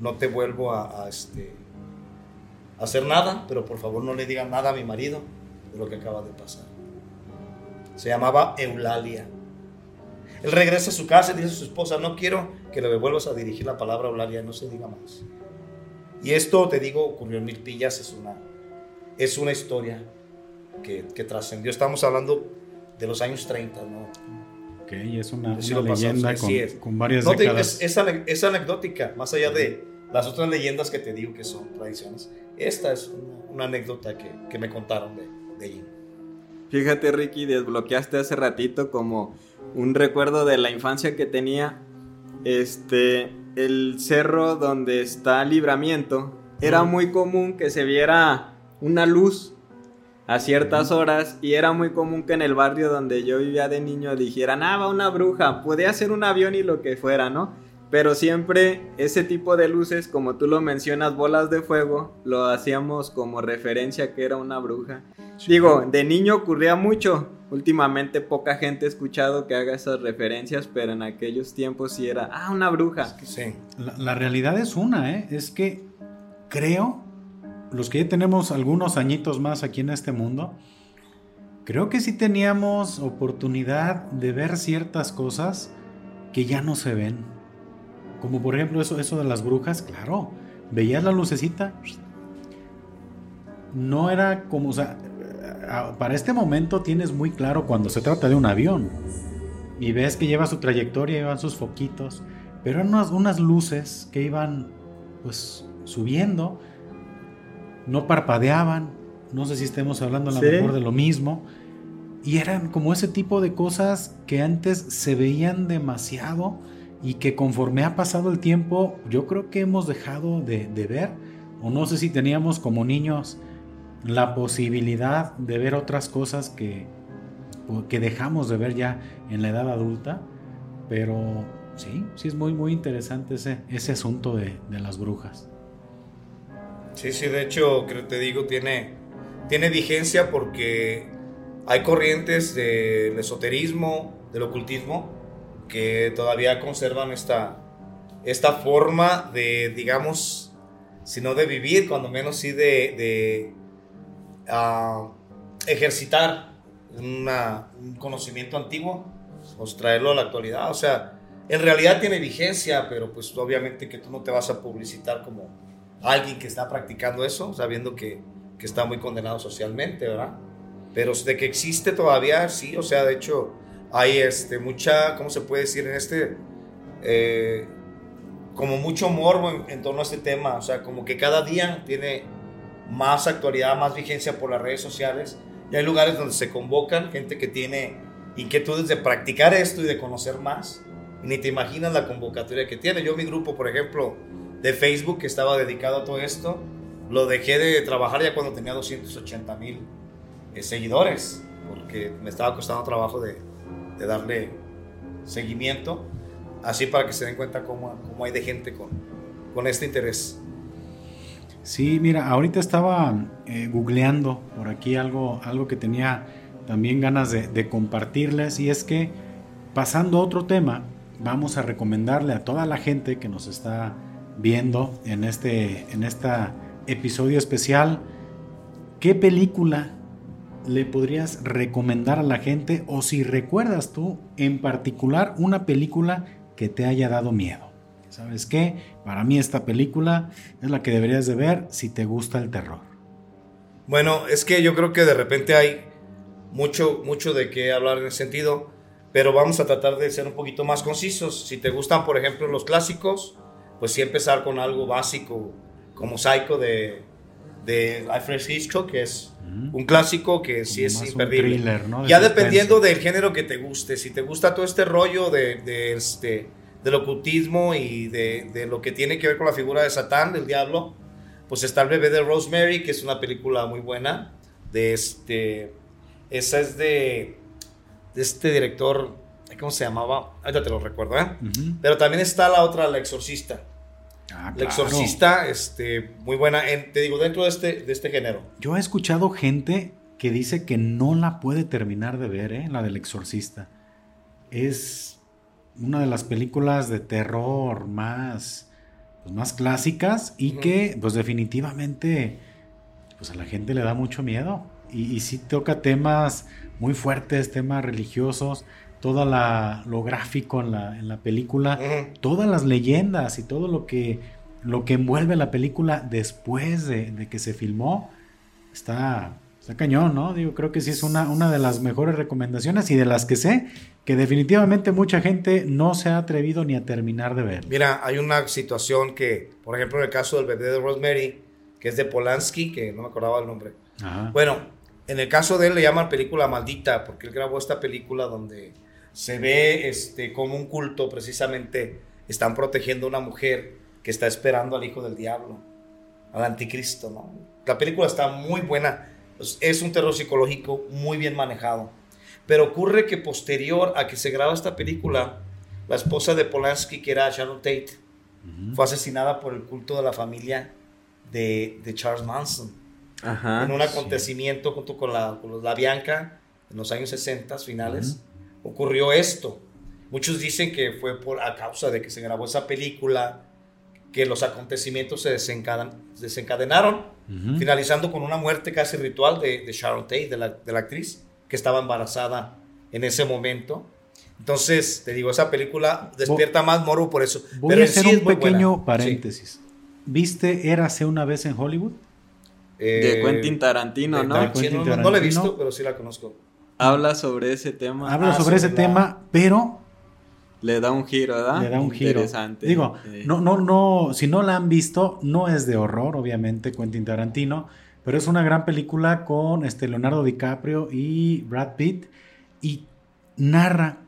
no te vuelvo a, este, hacer nada, pero por favor no le digan nada a mi marido de lo que acaba de pasar. Se llamaba Eulalia. Él regresa a su casa y dice a su esposa, no quiero que le vuelvas a dirigir la palabra Eulalia, no se diga más. Y esto, te digo, ocurrió en Milpillas, es una, es una historia que, que trascendió. Estamos hablando de los años 30, ¿no? Es una, leyenda con, varias no décadas. es, es, anecdótica, más allá de las otras leyendas que te digo que son tradiciones. Esta es una, anécdota que, que, me contaron de, de Fíjate, Ricky, desbloqueaste hace ratito como un recuerdo de la infancia que tenía. Este, el cerro donde está Libramiento, era muy común que se viera una luz a ciertas horas y era muy común que en el barrio donde yo vivía de niño dijeran, ah, va una bruja, podía ser un avión y lo que fuera, ¿no? Pero siempre ese tipo de luces, como tú lo mencionas, bolas de fuego, lo hacíamos como referencia que era una bruja. Digo, de niño ocurría mucho. Últimamente poca gente ha escuchado que haga esas referencias, pero en aquellos tiempos sí era, ah, una bruja. Sí. La, la realidad es una, ¿eh? Es que creo los que ya tenemos algunos añitos más aquí en este mundo, creo que sí teníamos oportunidad de ver ciertas cosas que ya no se ven. Como por ejemplo eso, eso de las brujas, claro, veías la lucecita, no era como, o sea, para este momento tienes muy claro cuando se trata de un avión y ves que lleva su trayectoria, llevan sus foquitos, pero eran unas, unas luces que iban pues subiendo no parpadeaban, no sé si estemos hablando a lo mejor de lo mismo, y eran como ese tipo de cosas que antes se veían demasiado y que conforme ha pasado el tiempo yo creo que hemos dejado de, ver, o no sé si teníamos como niños la posibilidad de ver otras cosas que, que dejamos de ver ya en la edad adulta, pero sí, sí es muy muy interesante ese, ese asunto de, de las brujas. Sí, sí, de hecho, creo te digo, tiene, tiene vigencia porque hay corrientes del esoterismo, del ocultismo, que todavía conservan esta, esta forma de, digamos, si no de vivir, cuando menos sí de, de uh, ejercitar un conocimiento antiguo, pues traerlo a la actualidad. O sea, en realidad tiene vigencia, pero pues obviamente que tú no te vas a publicitar como alguien que está practicando eso, sabiendo que, que está muy condenado socialmente, ¿verdad? Pero de que existe todavía, sí, o sea, de hecho, hay este, mucha, ¿cómo se puede decir en este? Eh, como mucho morbo en, torno a este tema, o sea, como que cada día tiene más actualidad, más vigencia por las redes sociales. Y hay lugares donde se convocan gente que tiene inquietudes de practicar esto y de conocer más. Y ni te imaginas la convocatoria que tiene. Yo, mi grupo, por ejemplo, de Facebook que estaba dedicado a todo esto. Lo dejé de trabajar ya cuando tenía 280 mil eh, seguidores, porque me estaba costando trabajo de, darle seguimiento, así para que se den cuenta cómo, cómo hay de gente con, con este interés. Sí, mira, ahorita estaba eh, googleando por aquí algo, algo que tenía también ganas de, de compartirles y es que pasando a otro tema, vamos a recomendarle a toda la gente que nos está viendo en este en esta episodio especial, ¿qué película le podrías recomendar a la gente o si recuerdas tú en particular una película que te haya dado miedo? ¿Sabes qué? Para mí esta película es la que deberías de ver si te gusta el terror. Bueno, es que yo creo que de repente hay mucho, mucho de qué hablar en ese sentido, pero vamos a tratar de ser un poquito más concisos. Si te gustan, por ejemplo, los clásicos, pues sí empezar con algo básico como Psycho de, de Alfred Hitchcock, que es un clásico que sí es imperdible. ya dependiendo del género que te guste, si te gusta todo este rollo de, de este, del ocultismo y de, de, lo que tiene que ver con la figura de Satán, del diablo, pues está el bebé de Rosemary, que es una película muy buena. De este, esa es de, de este director ¿Cómo se llamaba? Ahorita te lo recuerdo, ¿eh? Pero también está la otra, La Exorcista. Ah, La Exorcista, este, muy buena, te digo, dentro de este, de este género. Yo he escuchado gente que dice que no la puede terminar de ver, ¿eh? La del Exorcista. Es una de las películas de terror más, pues, más clásicas y que pues definitivamente pues a la gente le da mucho miedo. Y, y sí toca temas muy fuertes, temas religiosos, todo lo gráfico en la, en la película, todas las leyendas y todo lo que, lo que envuelve la película después de, de que se filmó, está, está cañón, ¿no? Digo, creo que sí es una, una de las mejores recomendaciones y de las que sé que definitivamente mucha gente no se ha atrevido ni a terminar de ver. Mira, hay una situación que, por ejemplo, en el caso del bebé de Rosemary, que es de Polanski, que no me acordaba el nombre. Bueno, en el caso de él le llaman película maldita, porque él grabó esta película donde se ve este, como un culto, precisamente están protegiendo a una mujer que está esperando al hijo del diablo, al anticristo, ¿no? La película está muy buena, es un terror psicológico muy bien manejado, pero ocurre que posterior a que se graba esta película, la esposa de Polanski, que era Sharon Tate, fue asesinada por el culto de la familia de, Charles Manson. en un acontecimiento junto con la, la, Bianca en los años 60 finales, ocurrió esto. Muchos dicen que fue por, a causa de que se grabó esa película que los acontecimientos se desencadenaron, finalizando con una muerte casi ritual de, Sharon Tate, de la, de la, actriz, que estaba embarazada en ese momento. Entonces, te digo, esa película despierta más morbo por eso. Voy a hacer un pequeño paréntesis. ¿Viste Érase una vez en Hollywood? de Quentin Tarantino, ¿no? No, la he visto, pero sí la conozco. Habla sobre ese tema. Habla ah, sobre ese tema, pero le da un giro, ¿verdad? Le da un giro. Interesante. Digo, no, no, no, si no la han visto, no es de horror, obviamente, Quentin Tarantino, pero es una gran película con este Leonardo DiCaprio y Brad Pitt y narra,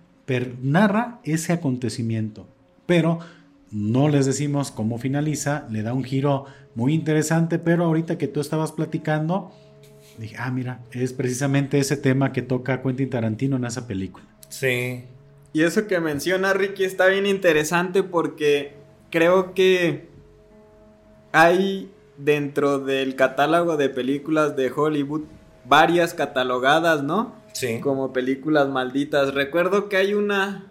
narra ese acontecimiento, pero no les decimos cómo finaliza, le da un giro muy interesante, pero ahorita que tú estabas platicando, dije, ah, mira, es precisamente ese tema que toca Quentin Tarantino en esa película. Sí. Y eso que menciona Ricky está bien interesante porque creo que hay dentro del catálogo de películas de Hollywood varias catalogadas, ¿no? Sí. Como películas malditas. Recuerdo que hay una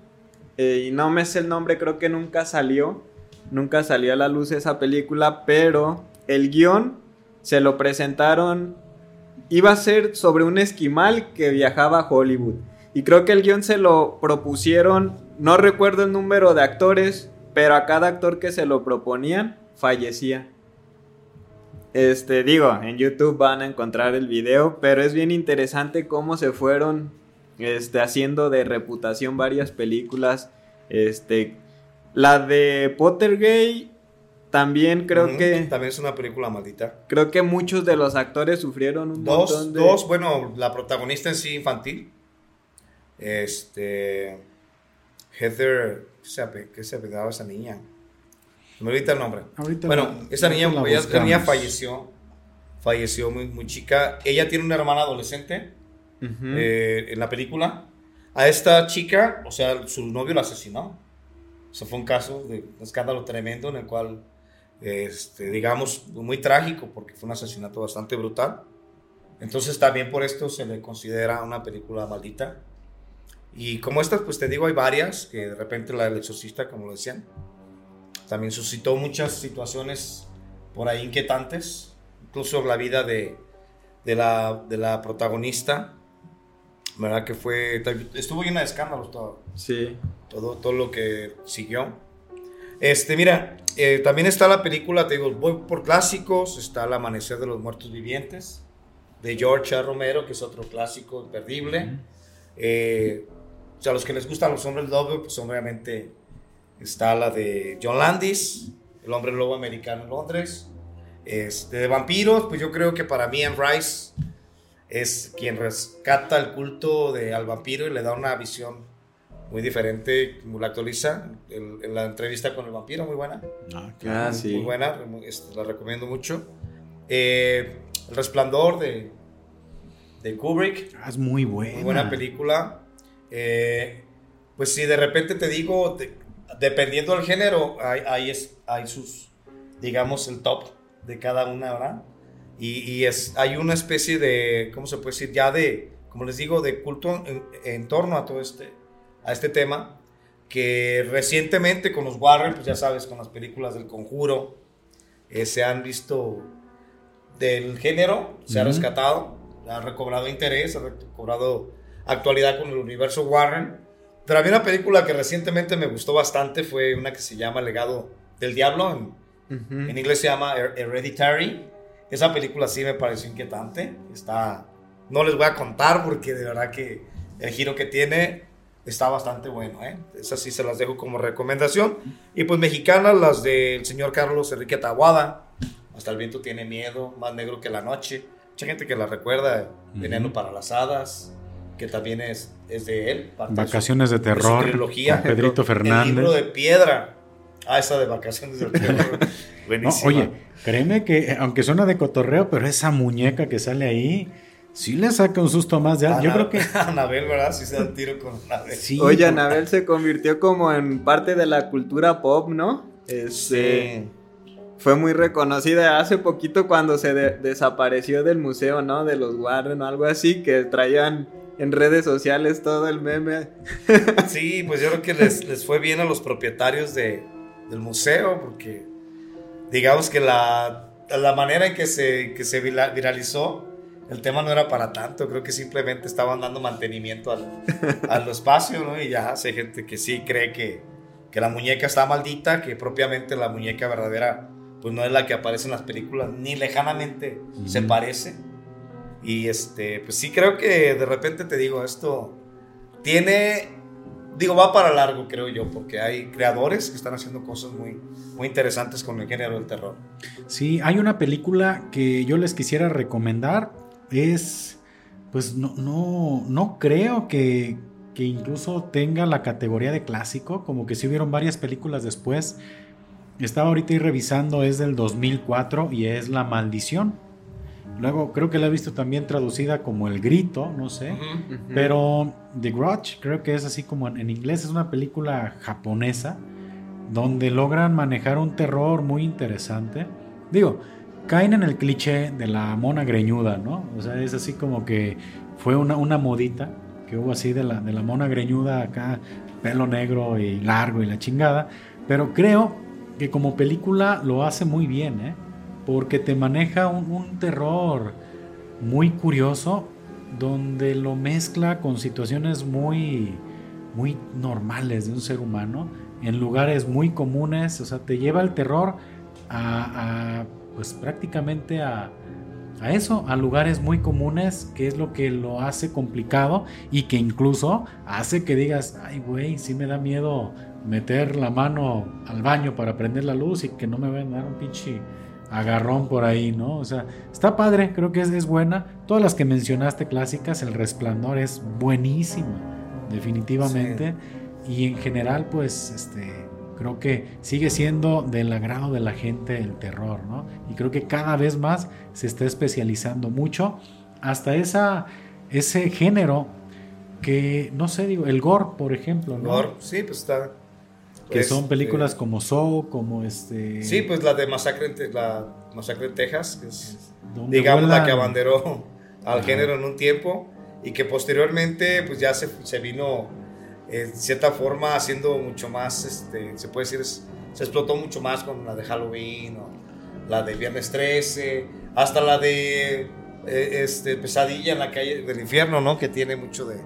eh, y no me sé el nombre, creo que nunca salió. Nunca salió a la luz esa película, pero el guion se lo presentaron. Iba a ser sobre un esquimal que viajaba a Hollywood. Y creo que el guion se lo propusieron, no recuerdo el número de actores, pero a cada actor que se lo proponían fallecía. Este, digo, en YouTube van a encontrar el video, pero es bien interesante cómo se fueron este, haciendo de reputación varias películas. Este, la de Pottergate también creo que... También es una película maldita. Creo que muchos de los actores sufrieron un dos, montón de... Dos, bueno, la protagonista en sí infantil. Este... Heather... ¿Qué se apellidaba esa niña? Me olvidé el nombre. bueno, esa niña, esa niña falleció. Falleció muy, muy chica. Ella tiene una hermana adolescente eh, en la película. A esta chica, o sea, su novio la asesinó. Eso fue un caso de un escándalo tremendo en el cual, este, digamos, muy trágico porque fue un asesinato bastante brutal. Entonces también por esto se le considera una película maldita. Y como estas, pues te digo, hay varias, que de repente la del exorcista, como lo decían, también suscitó muchas situaciones por ahí inquietantes, incluso la vida de, de, la, de la protagonista, ¿verdad? Que fue, estuvo llena de escándalos todo. Sí. Todo, todo lo que siguió. Este, mira, eh, también está la película, te digo, voy por clásicos, está El Amanecer de los Muertos Vivientes, de George A. Romero, que es otro clásico imperdible. Eh, o sea, los que les gustan los hombres lobo, pues obviamente está la de John Landis, El hombre lobo americano en Londres. Este, de vampiros, pues yo creo que para mí Anne Rice es quien rescata el culto de, al vampiro y le da una visión muy diferente, la actualiza. en la entrevista con el vampiro, muy buena. Ah, ah Muy buena, este, la recomiendo mucho. Eh, el Resplandor de, de Kubrick. Ah, es muy buena. Muy buena película. Eh, pues si de repente te digo, dependiendo del género, hay, es, hay sus, digamos, el top de cada una, ¿verdad? Y, es, hay una especie de, ¿cómo se puede decir? Ya de, como les digo, de culto en, torno a todo este, a este tema. que recientemente con los Warren, pues ya sabes, con las películas del conjuro, eh, se han visto del género, se ha rescatado, ha recobrado interés, ha recobrado actualidad con el universo Warren. Pero había una película que recientemente me gustó bastante, fue una que se llama Legado del Diablo, en, en inglés se llama Hereditary. Esa película sí me pareció inquietante, está... No les voy a contar porque de verdad que el giro que tiene está bastante bueno, ¿eh? Esas sí se las dejo como recomendación. Y pues mexicanas, las del señor Carlos Enrique Tabuada, Hasta el viento tiene miedo, Más negro que la noche. Mucha gente que la recuerda, Veneno para las hadas, que también es, es de él. Vacaciones de, terror. trilogía. Pedrito Fernández. El libro de piedra. Ah, esa de Vacaciones de terror. <laughs> Buenísima. oye, créeme que, aunque suena de cotorreo, pero esa muñeca que sale ahí Sí le saca un susto más. Ya, yo creo que. <laughs> Anabel, ¿verdad? Sí se da tiro con Anabel. Oye, Anabel se convirtió como en parte de la cultura pop, ¿no? Este, Fue muy reconocida hace poquito cuando se desapareció del museo, ¿no? De los Warren o algo así, que traían en redes sociales todo el meme. <laughs> sí, pues yo creo que les, fue bien a los propietarios de, del museo, porque digamos que la, la manera en que se, que se viralizó el tema no era para tanto, creo que simplemente estaban dando mantenimiento al, al espacio, ¿no? Y ya hace gente que sí cree que, que la muñeca está maldita, que propiamente la muñeca verdadera pues no es la que aparece en las películas, ni lejanamente se parece. Y este, pues sí creo que de repente te digo, esto tiene, digo, va para largo creo yo, porque hay creadores que están haciendo cosas muy, muy interesantes con el género del terror. Sí, hay una película que yo les quisiera recomendar, es, pues no, no, no creo que, que incluso tenga la categoría de clásico, como que si hubieron varias películas después. Estaba ahorita ahí revisando, es del 2004 y es La Maldición. Luego creo que la he visto también traducida como El Grito, no sé. Pero The Grudge creo que es así como en, en, inglés, es una película japonesa donde logran manejar un terror muy interesante. Digo, caen en el cliché de la mona greñuda, ¿no? O sea, es así como que fue una, una modita que hubo así de la, de la mona greñuda acá, pelo negro y largo y la chingada. Pero creo que como película lo hace muy bien, ¿eh? Porque te maneja un, un terror muy curioso donde lo mezcla con situaciones muy, muy normales de un ser humano en lugares muy comunes. O sea, te lleva el terror a, a pues prácticamente a, a eso, a lugares muy comunes, que es lo que lo hace complicado y que incluso hace que digas, ay güey, sí me da miedo meter la mano al baño para prender la luz y que no me vayan a dar un pinche agarrón por ahí, ¿no? O sea, está padre, creo que es, es buena. Todas las que mencionaste clásicas, El Resplandor es buenísima, definitivamente. Y en general, pues, este, creo que sigue siendo del agrado de la gente el terror, ¿no? Y creo que cada vez más se está especializando mucho hasta esa, ese género que, no sé, digo, el gore, por ejemplo, ¿no? Gore, sí, pues está. que pues, son películas eh, como Saw, como este... Sí, pues la de Masacre en, la Masacre en Texas, que es, digamos, la que abanderó al género en un tiempo y que posteriormente, pues ya se, se vino en cierta forma haciendo mucho más, este, se puede decir, se explotó mucho más con la de Halloween, o la de Viernes 13, hasta la de eh, este, Pesadilla en la calle del infierno, ¿no? Que tiene mucho de,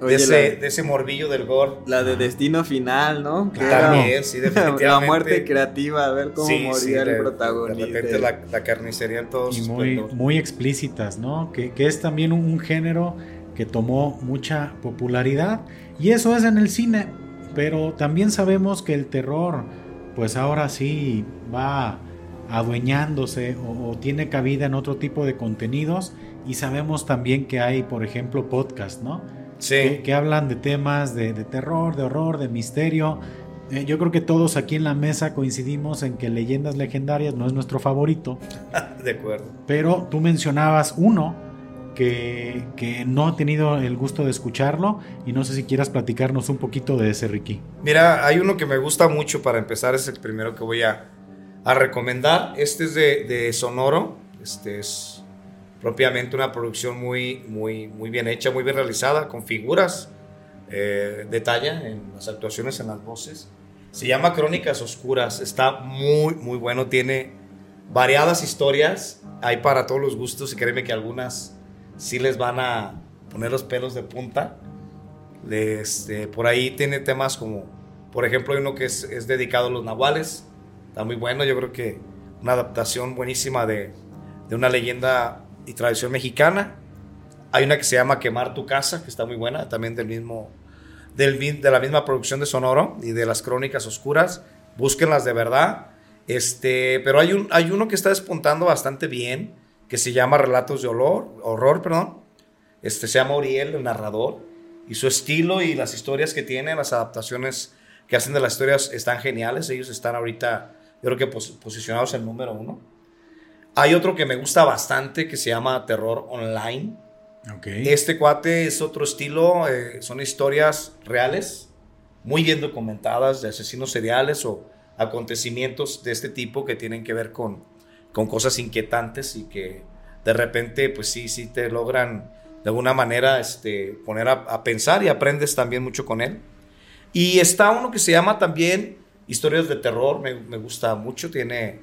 de, ese, de, ese, morbillo del gore. La de Destino Final, ¿no? Que También, sí, <laughs> definitivamente. La muerte creativa, a ver cómo moría el protagonista. De repente la, la, carnicería en todos Y muy, muy explícitas, ¿no? Que, que es también un, un género que tomó mucha popularidad y eso es en el cine, pero también sabemos que el terror pues ahora sí va adueñándose o, tiene cabida en otro tipo de contenidos y sabemos también que hay por ejemplo podcast, ¿no? Sí. Que, hablan de temas de, terror, de horror, de misterio. Eh, yo creo que todos aquí en la mesa coincidimos en que Leyendas Legendarias no es nuestro favorito. <laughs> de acuerdo. Pero tú mencionabas uno que, no he tenido el gusto de escucharlo y no sé si quieras platicarnos un poquito de ese, Ricky. Mira, hay uno que me gusta mucho para empezar, es el primero que voy a, a recomendar. Este es de, de, Sonoro, este es propiamente una producción muy, muy, muy bien hecha, muy bien realizada, con figuras eh, detalla en las actuaciones, en las voces. Se llama Crónicas Oscuras, está muy, muy bueno, tiene variadas historias, hay para todos los gustos y créeme que algunas sí les van a poner los pelos de punta. Este, por ahí tiene temas como, por ejemplo, hay uno que es, dedicado a los nahuales, está muy bueno, yo creo que una adaptación buenísima de, de una leyenda y tradición mexicana. Hay una que se llama Quemar tu casa, que está muy buena, también del mismo, del, de la misma producción de Sonoro y de las crónicas oscuras. Búsquenlas de verdad. Este, pero hay, un, hay uno que está despuntando bastante bien, que se llama Relatos de Horror, horror perdón. Este, se llama Uriel, el narrador. Y su estilo y las historias que tiene, las adaptaciones que hacen de las historias están geniales. Ellos están ahorita, yo creo que posicionados en número uno. Hay otro que me gusta bastante que se llama Terror Online. Okay. Este cuate es otro estilo, eh, son historias reales, muy bien documentadas de asesinos seriales o acontecimientos de este tipo que tienen que ver con, con cosas inquietantes y que de repente, pues sí, sí te logran de alguna manera este, poner a, pensar y aprendes también mucho con él. Y está uno que se llama también Historias de Terror, me, gusta mucho, tiene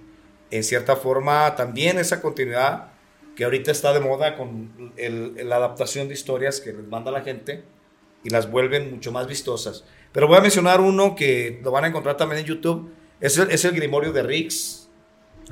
en cierta forma también esa continuidad que ahorita está de moda con la adaptación de historias que les manda la gente y las vuelven mucho más vistosas. Pero voy a mencionar uno que lo van a encontrar también en YouTube, es el, es el Grimorio de Riggs.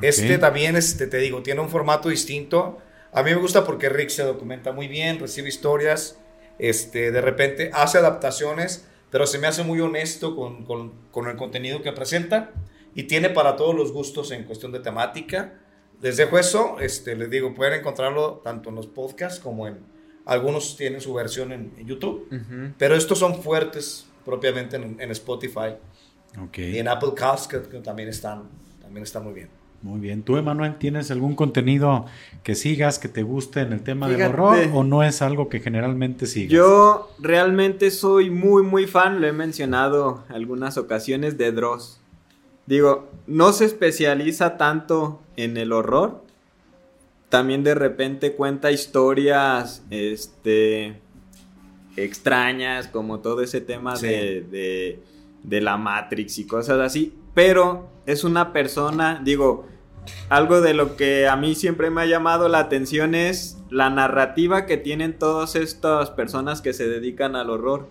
Este también, este, te digo, tiene un formato distinto. A mí me gusta porque Riggs se documenta muy bien, recibe historias, este, de repente hace adaptaciones, pero se me hace muy honesto con, con, con el contenido que presenta y tiene para todos los gustos en cuestión de temática. Les dejo eso, este, les digo, pueden encontrarlo tanto en los podcasts como en algunos tienen su versión en, YouTube, pero estos son fuertes propiamente en, Spotify okay. y en Apple Cast que, también están también están muy bien. Muy bien. ¿Tú, Emanuel, tienes algún contenido que sigas, que te guste en el tema del horror o no es algo que generalmente sigas? Yo realmente soy muy, muy fan, lo he mencionado algunas ocasiones, de Dross. Digo, no se especializa tanto en el horror. También de repente cuenta historias este, extrañas, como todo ese tema de, de, la Matrix y cosas así. Pero es una persona, digo, algo de lo que a mí siempre me ha llamado la atención es la narrativa que tienen todas estas personas que se dedican al horror.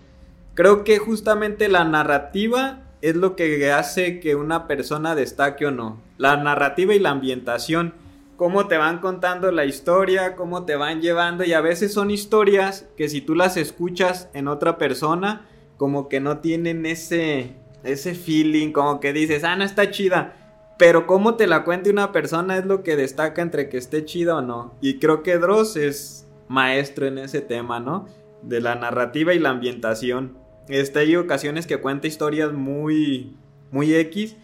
Creo que justamente la narrativa es lo que hace que una persona destaque o no. La narrativa y la ambientación. Cómo te van contando la historia, cómo te van llevando. Y a veces son historias que si tú las escuchas en otra persona, como que no tienen ese, ese feeling, como que dices, ah, no está chida. Pero cómo te la cuente una persona es lo que destaca entre que esté chida o no. Y creo que Dross es maestro en ese tema, ¿no? De la narrativa y la ambientación. Este, hay ocasiones que cuenta historias muy, muy X,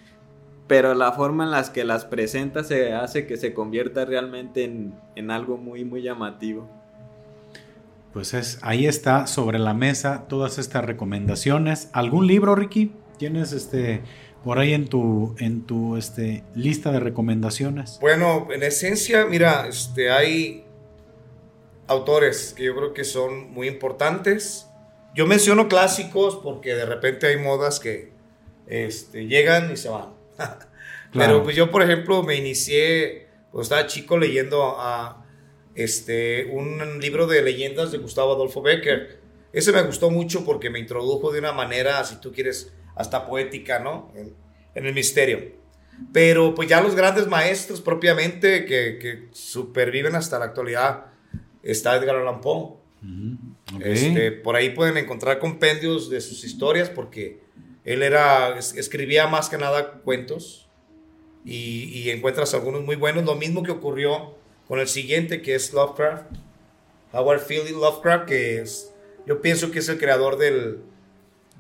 pero la forma en las que las presenta se hace que se convierta realmente en, algo muy, muy llamativo. Pues es, ahí está sobre la mesa todas estas recomendaciones. ¿Algún libro, Ricky? ¿Tienes este por ahí en tu en tu este, lista de recomendaciones? Bueno, en esencia, mira, este, hay autores que yo creo que son muy importantes. Yo menciono clásicos porque de repente hay modas que este, llegan y se van. <laughs> Pero pues yo, por ejemplo, me inicié, cuando estaba chico, leyendo a, este, un libro de leyendas de Gustavo Adolfo Becker. Ese me gustó mucho porque me introdujo de una manera, si tú quieres, hasta poética, ¿no? En, el misterio. Pero pues ya los grandes maestros propiamente que, que superviven hasta la actualidad, está Edgar Allan Poe. Este, por ahí pueden encontrar compendios de sus historias porque él era, escribía más que nada cuentos y, encuentras algunos muy buenos. Lo mismo que ocurrió con el siguiente que es Lovecraft, Howard Philly Lovecraft, que es, yo pienso que es el creador del,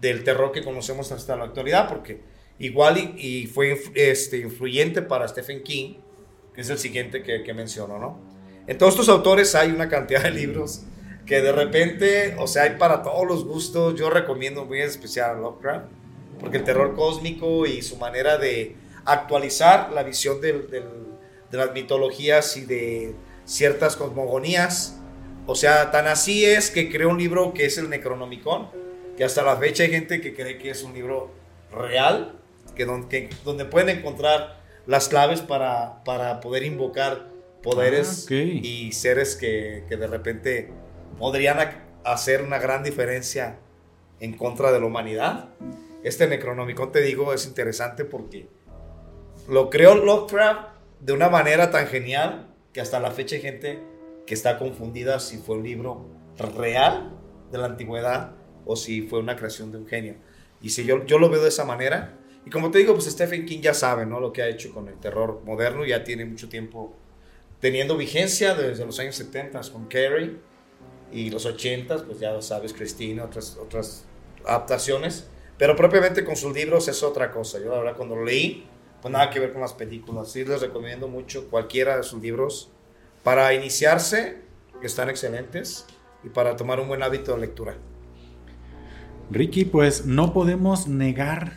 del terror que conocemos hasta la actualidad porque igual y, fue este, influyente para Stephen King, que es el siguiente que, que menciono, ¿no? En todos estos autores hay una cantidad de libros que de repente, o sea, hay para todos los gustos. Yo recomiendo muy especial a Lovecraft, porque el terror cósmico y su manera de actualizar la visión de las mitologías y de ciertas cosmogonías. O sea, tan así es que creó un libro que es el Necronomicon, que hasta la fecha hay gente que cree que es un libro real, que donde, donde pueden encontrar las claves para, para poder invocar poderes Ah, y seres que, que de repente podrían ac- hacer una gran diferencia en contra de la humanidad. Este Necronomicon, te digo, es interesante porque lo creó Lovecraft de una manera tan genial que hasta la fecha hay gente que está confundida si fue un libro real de la antigüedad o si fue una creación de un genio. Y si yo, yo lo veo de esa manera, y como te digo, pues Stephen King ya sabe, ¿no? Lo que ha hecho con el terror moderno, ya tiene mucho tiempo teniendo vigencia desde los años 70 con Carrie y los 80 pues ya lo sabes, Christine, otras, otras adaptaciones, pero propiamente con sus libros es otra cosa. Yo la verdad cuando lo leí, pues nada que ver con las películas. Sí les recomiendo mucho cualquiera de sus libros para iniciarse, están excelentes, y para tomar un buen hábito de lectura. Ricky, pues no podemos negar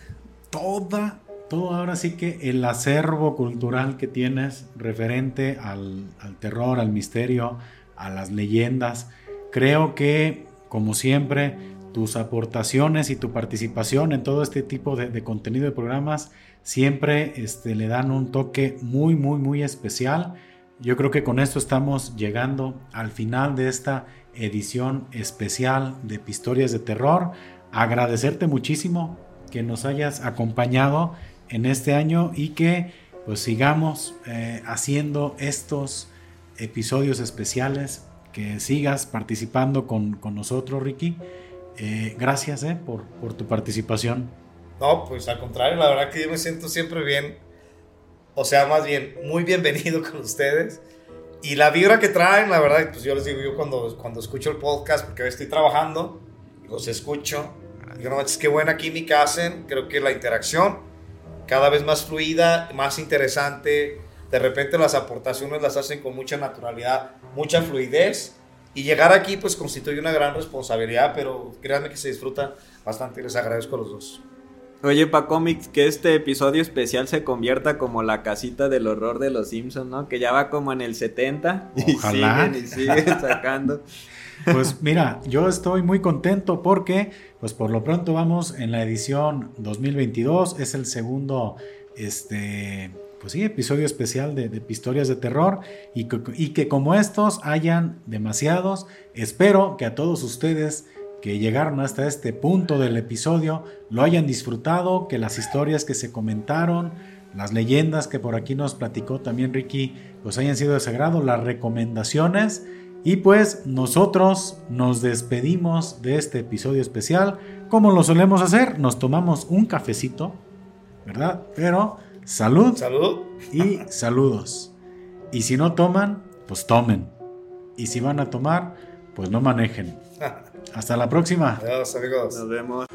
toda, todo ahora sí que el acervo cultural que tienes referente al, terror, al misterio, a las leyendas. Creo que, como siempre, tus aportaciones y tu participación en todo este tipo de, de contenido de programas siempre este, le dan un toque muy, muy, muy especial. Yo creo que con esto estamos llegando al final de esta edición especial de Pistorias de Terror. Agradecerte muchísimo que nos hayas acompañado en este año y que pues sigamos eh, haciendo estos episodios especiales, que sigas participando con, con nosotros, Ricky. Eh, gracias eh, por, por tu participación. No, pues al contrario, la verdad que yo me siento siempre bien, o sea, más bien, muy bienvenido con ustedes. Y la vibra que traen, la verdad, pues yo les digo, yo cuando, cuando escucho el podcast, porque hoy estoy trabajando, los escucho, digo, no manches, qué buena química hacen, creo que la interacción cada vez más fluida, más interesante, de repente las aportaciones las hacen con mucha naturalidad, mucha fluidez, y llegar aquí pues constituye una gran responsabilidad, pero créanme que se disfruta bastante les agradezco a los dos. Oye, pa cómics, que este episodio especial se convierta como la casita del horror de los Simpsons, ¿no? Que ya va como en el 70 Ojalá. y siguen y siguen sacando. <laughs> Pues mira, yo estoy muy contento porque, pues por lo pronto vamos en la edición 2022, es el segundo, este, pues sí, episodio especial de, de Pistorias de Terror y que, y que como estos hayan demasiados, espero que a todos ustedes que llegaron hasta este punto del episodio lo hayan disfrutado, que las historias que se comentaron, las leyendas que por aquí nos platicó también Ricky, pues hayan sido de sagrado, las recomendaciones. Y pues nosotros nos despedimos de este episodio especial. Como lo solemos hacer, nos tomamos un cafecito, ¿verdad? Pero salud Salud. y saludos. Y si no toman, pues tomen. Y si van a tomar, pues no manejen. <laughs> Hasta la próxima. Adiós, amigos. Nos vemos.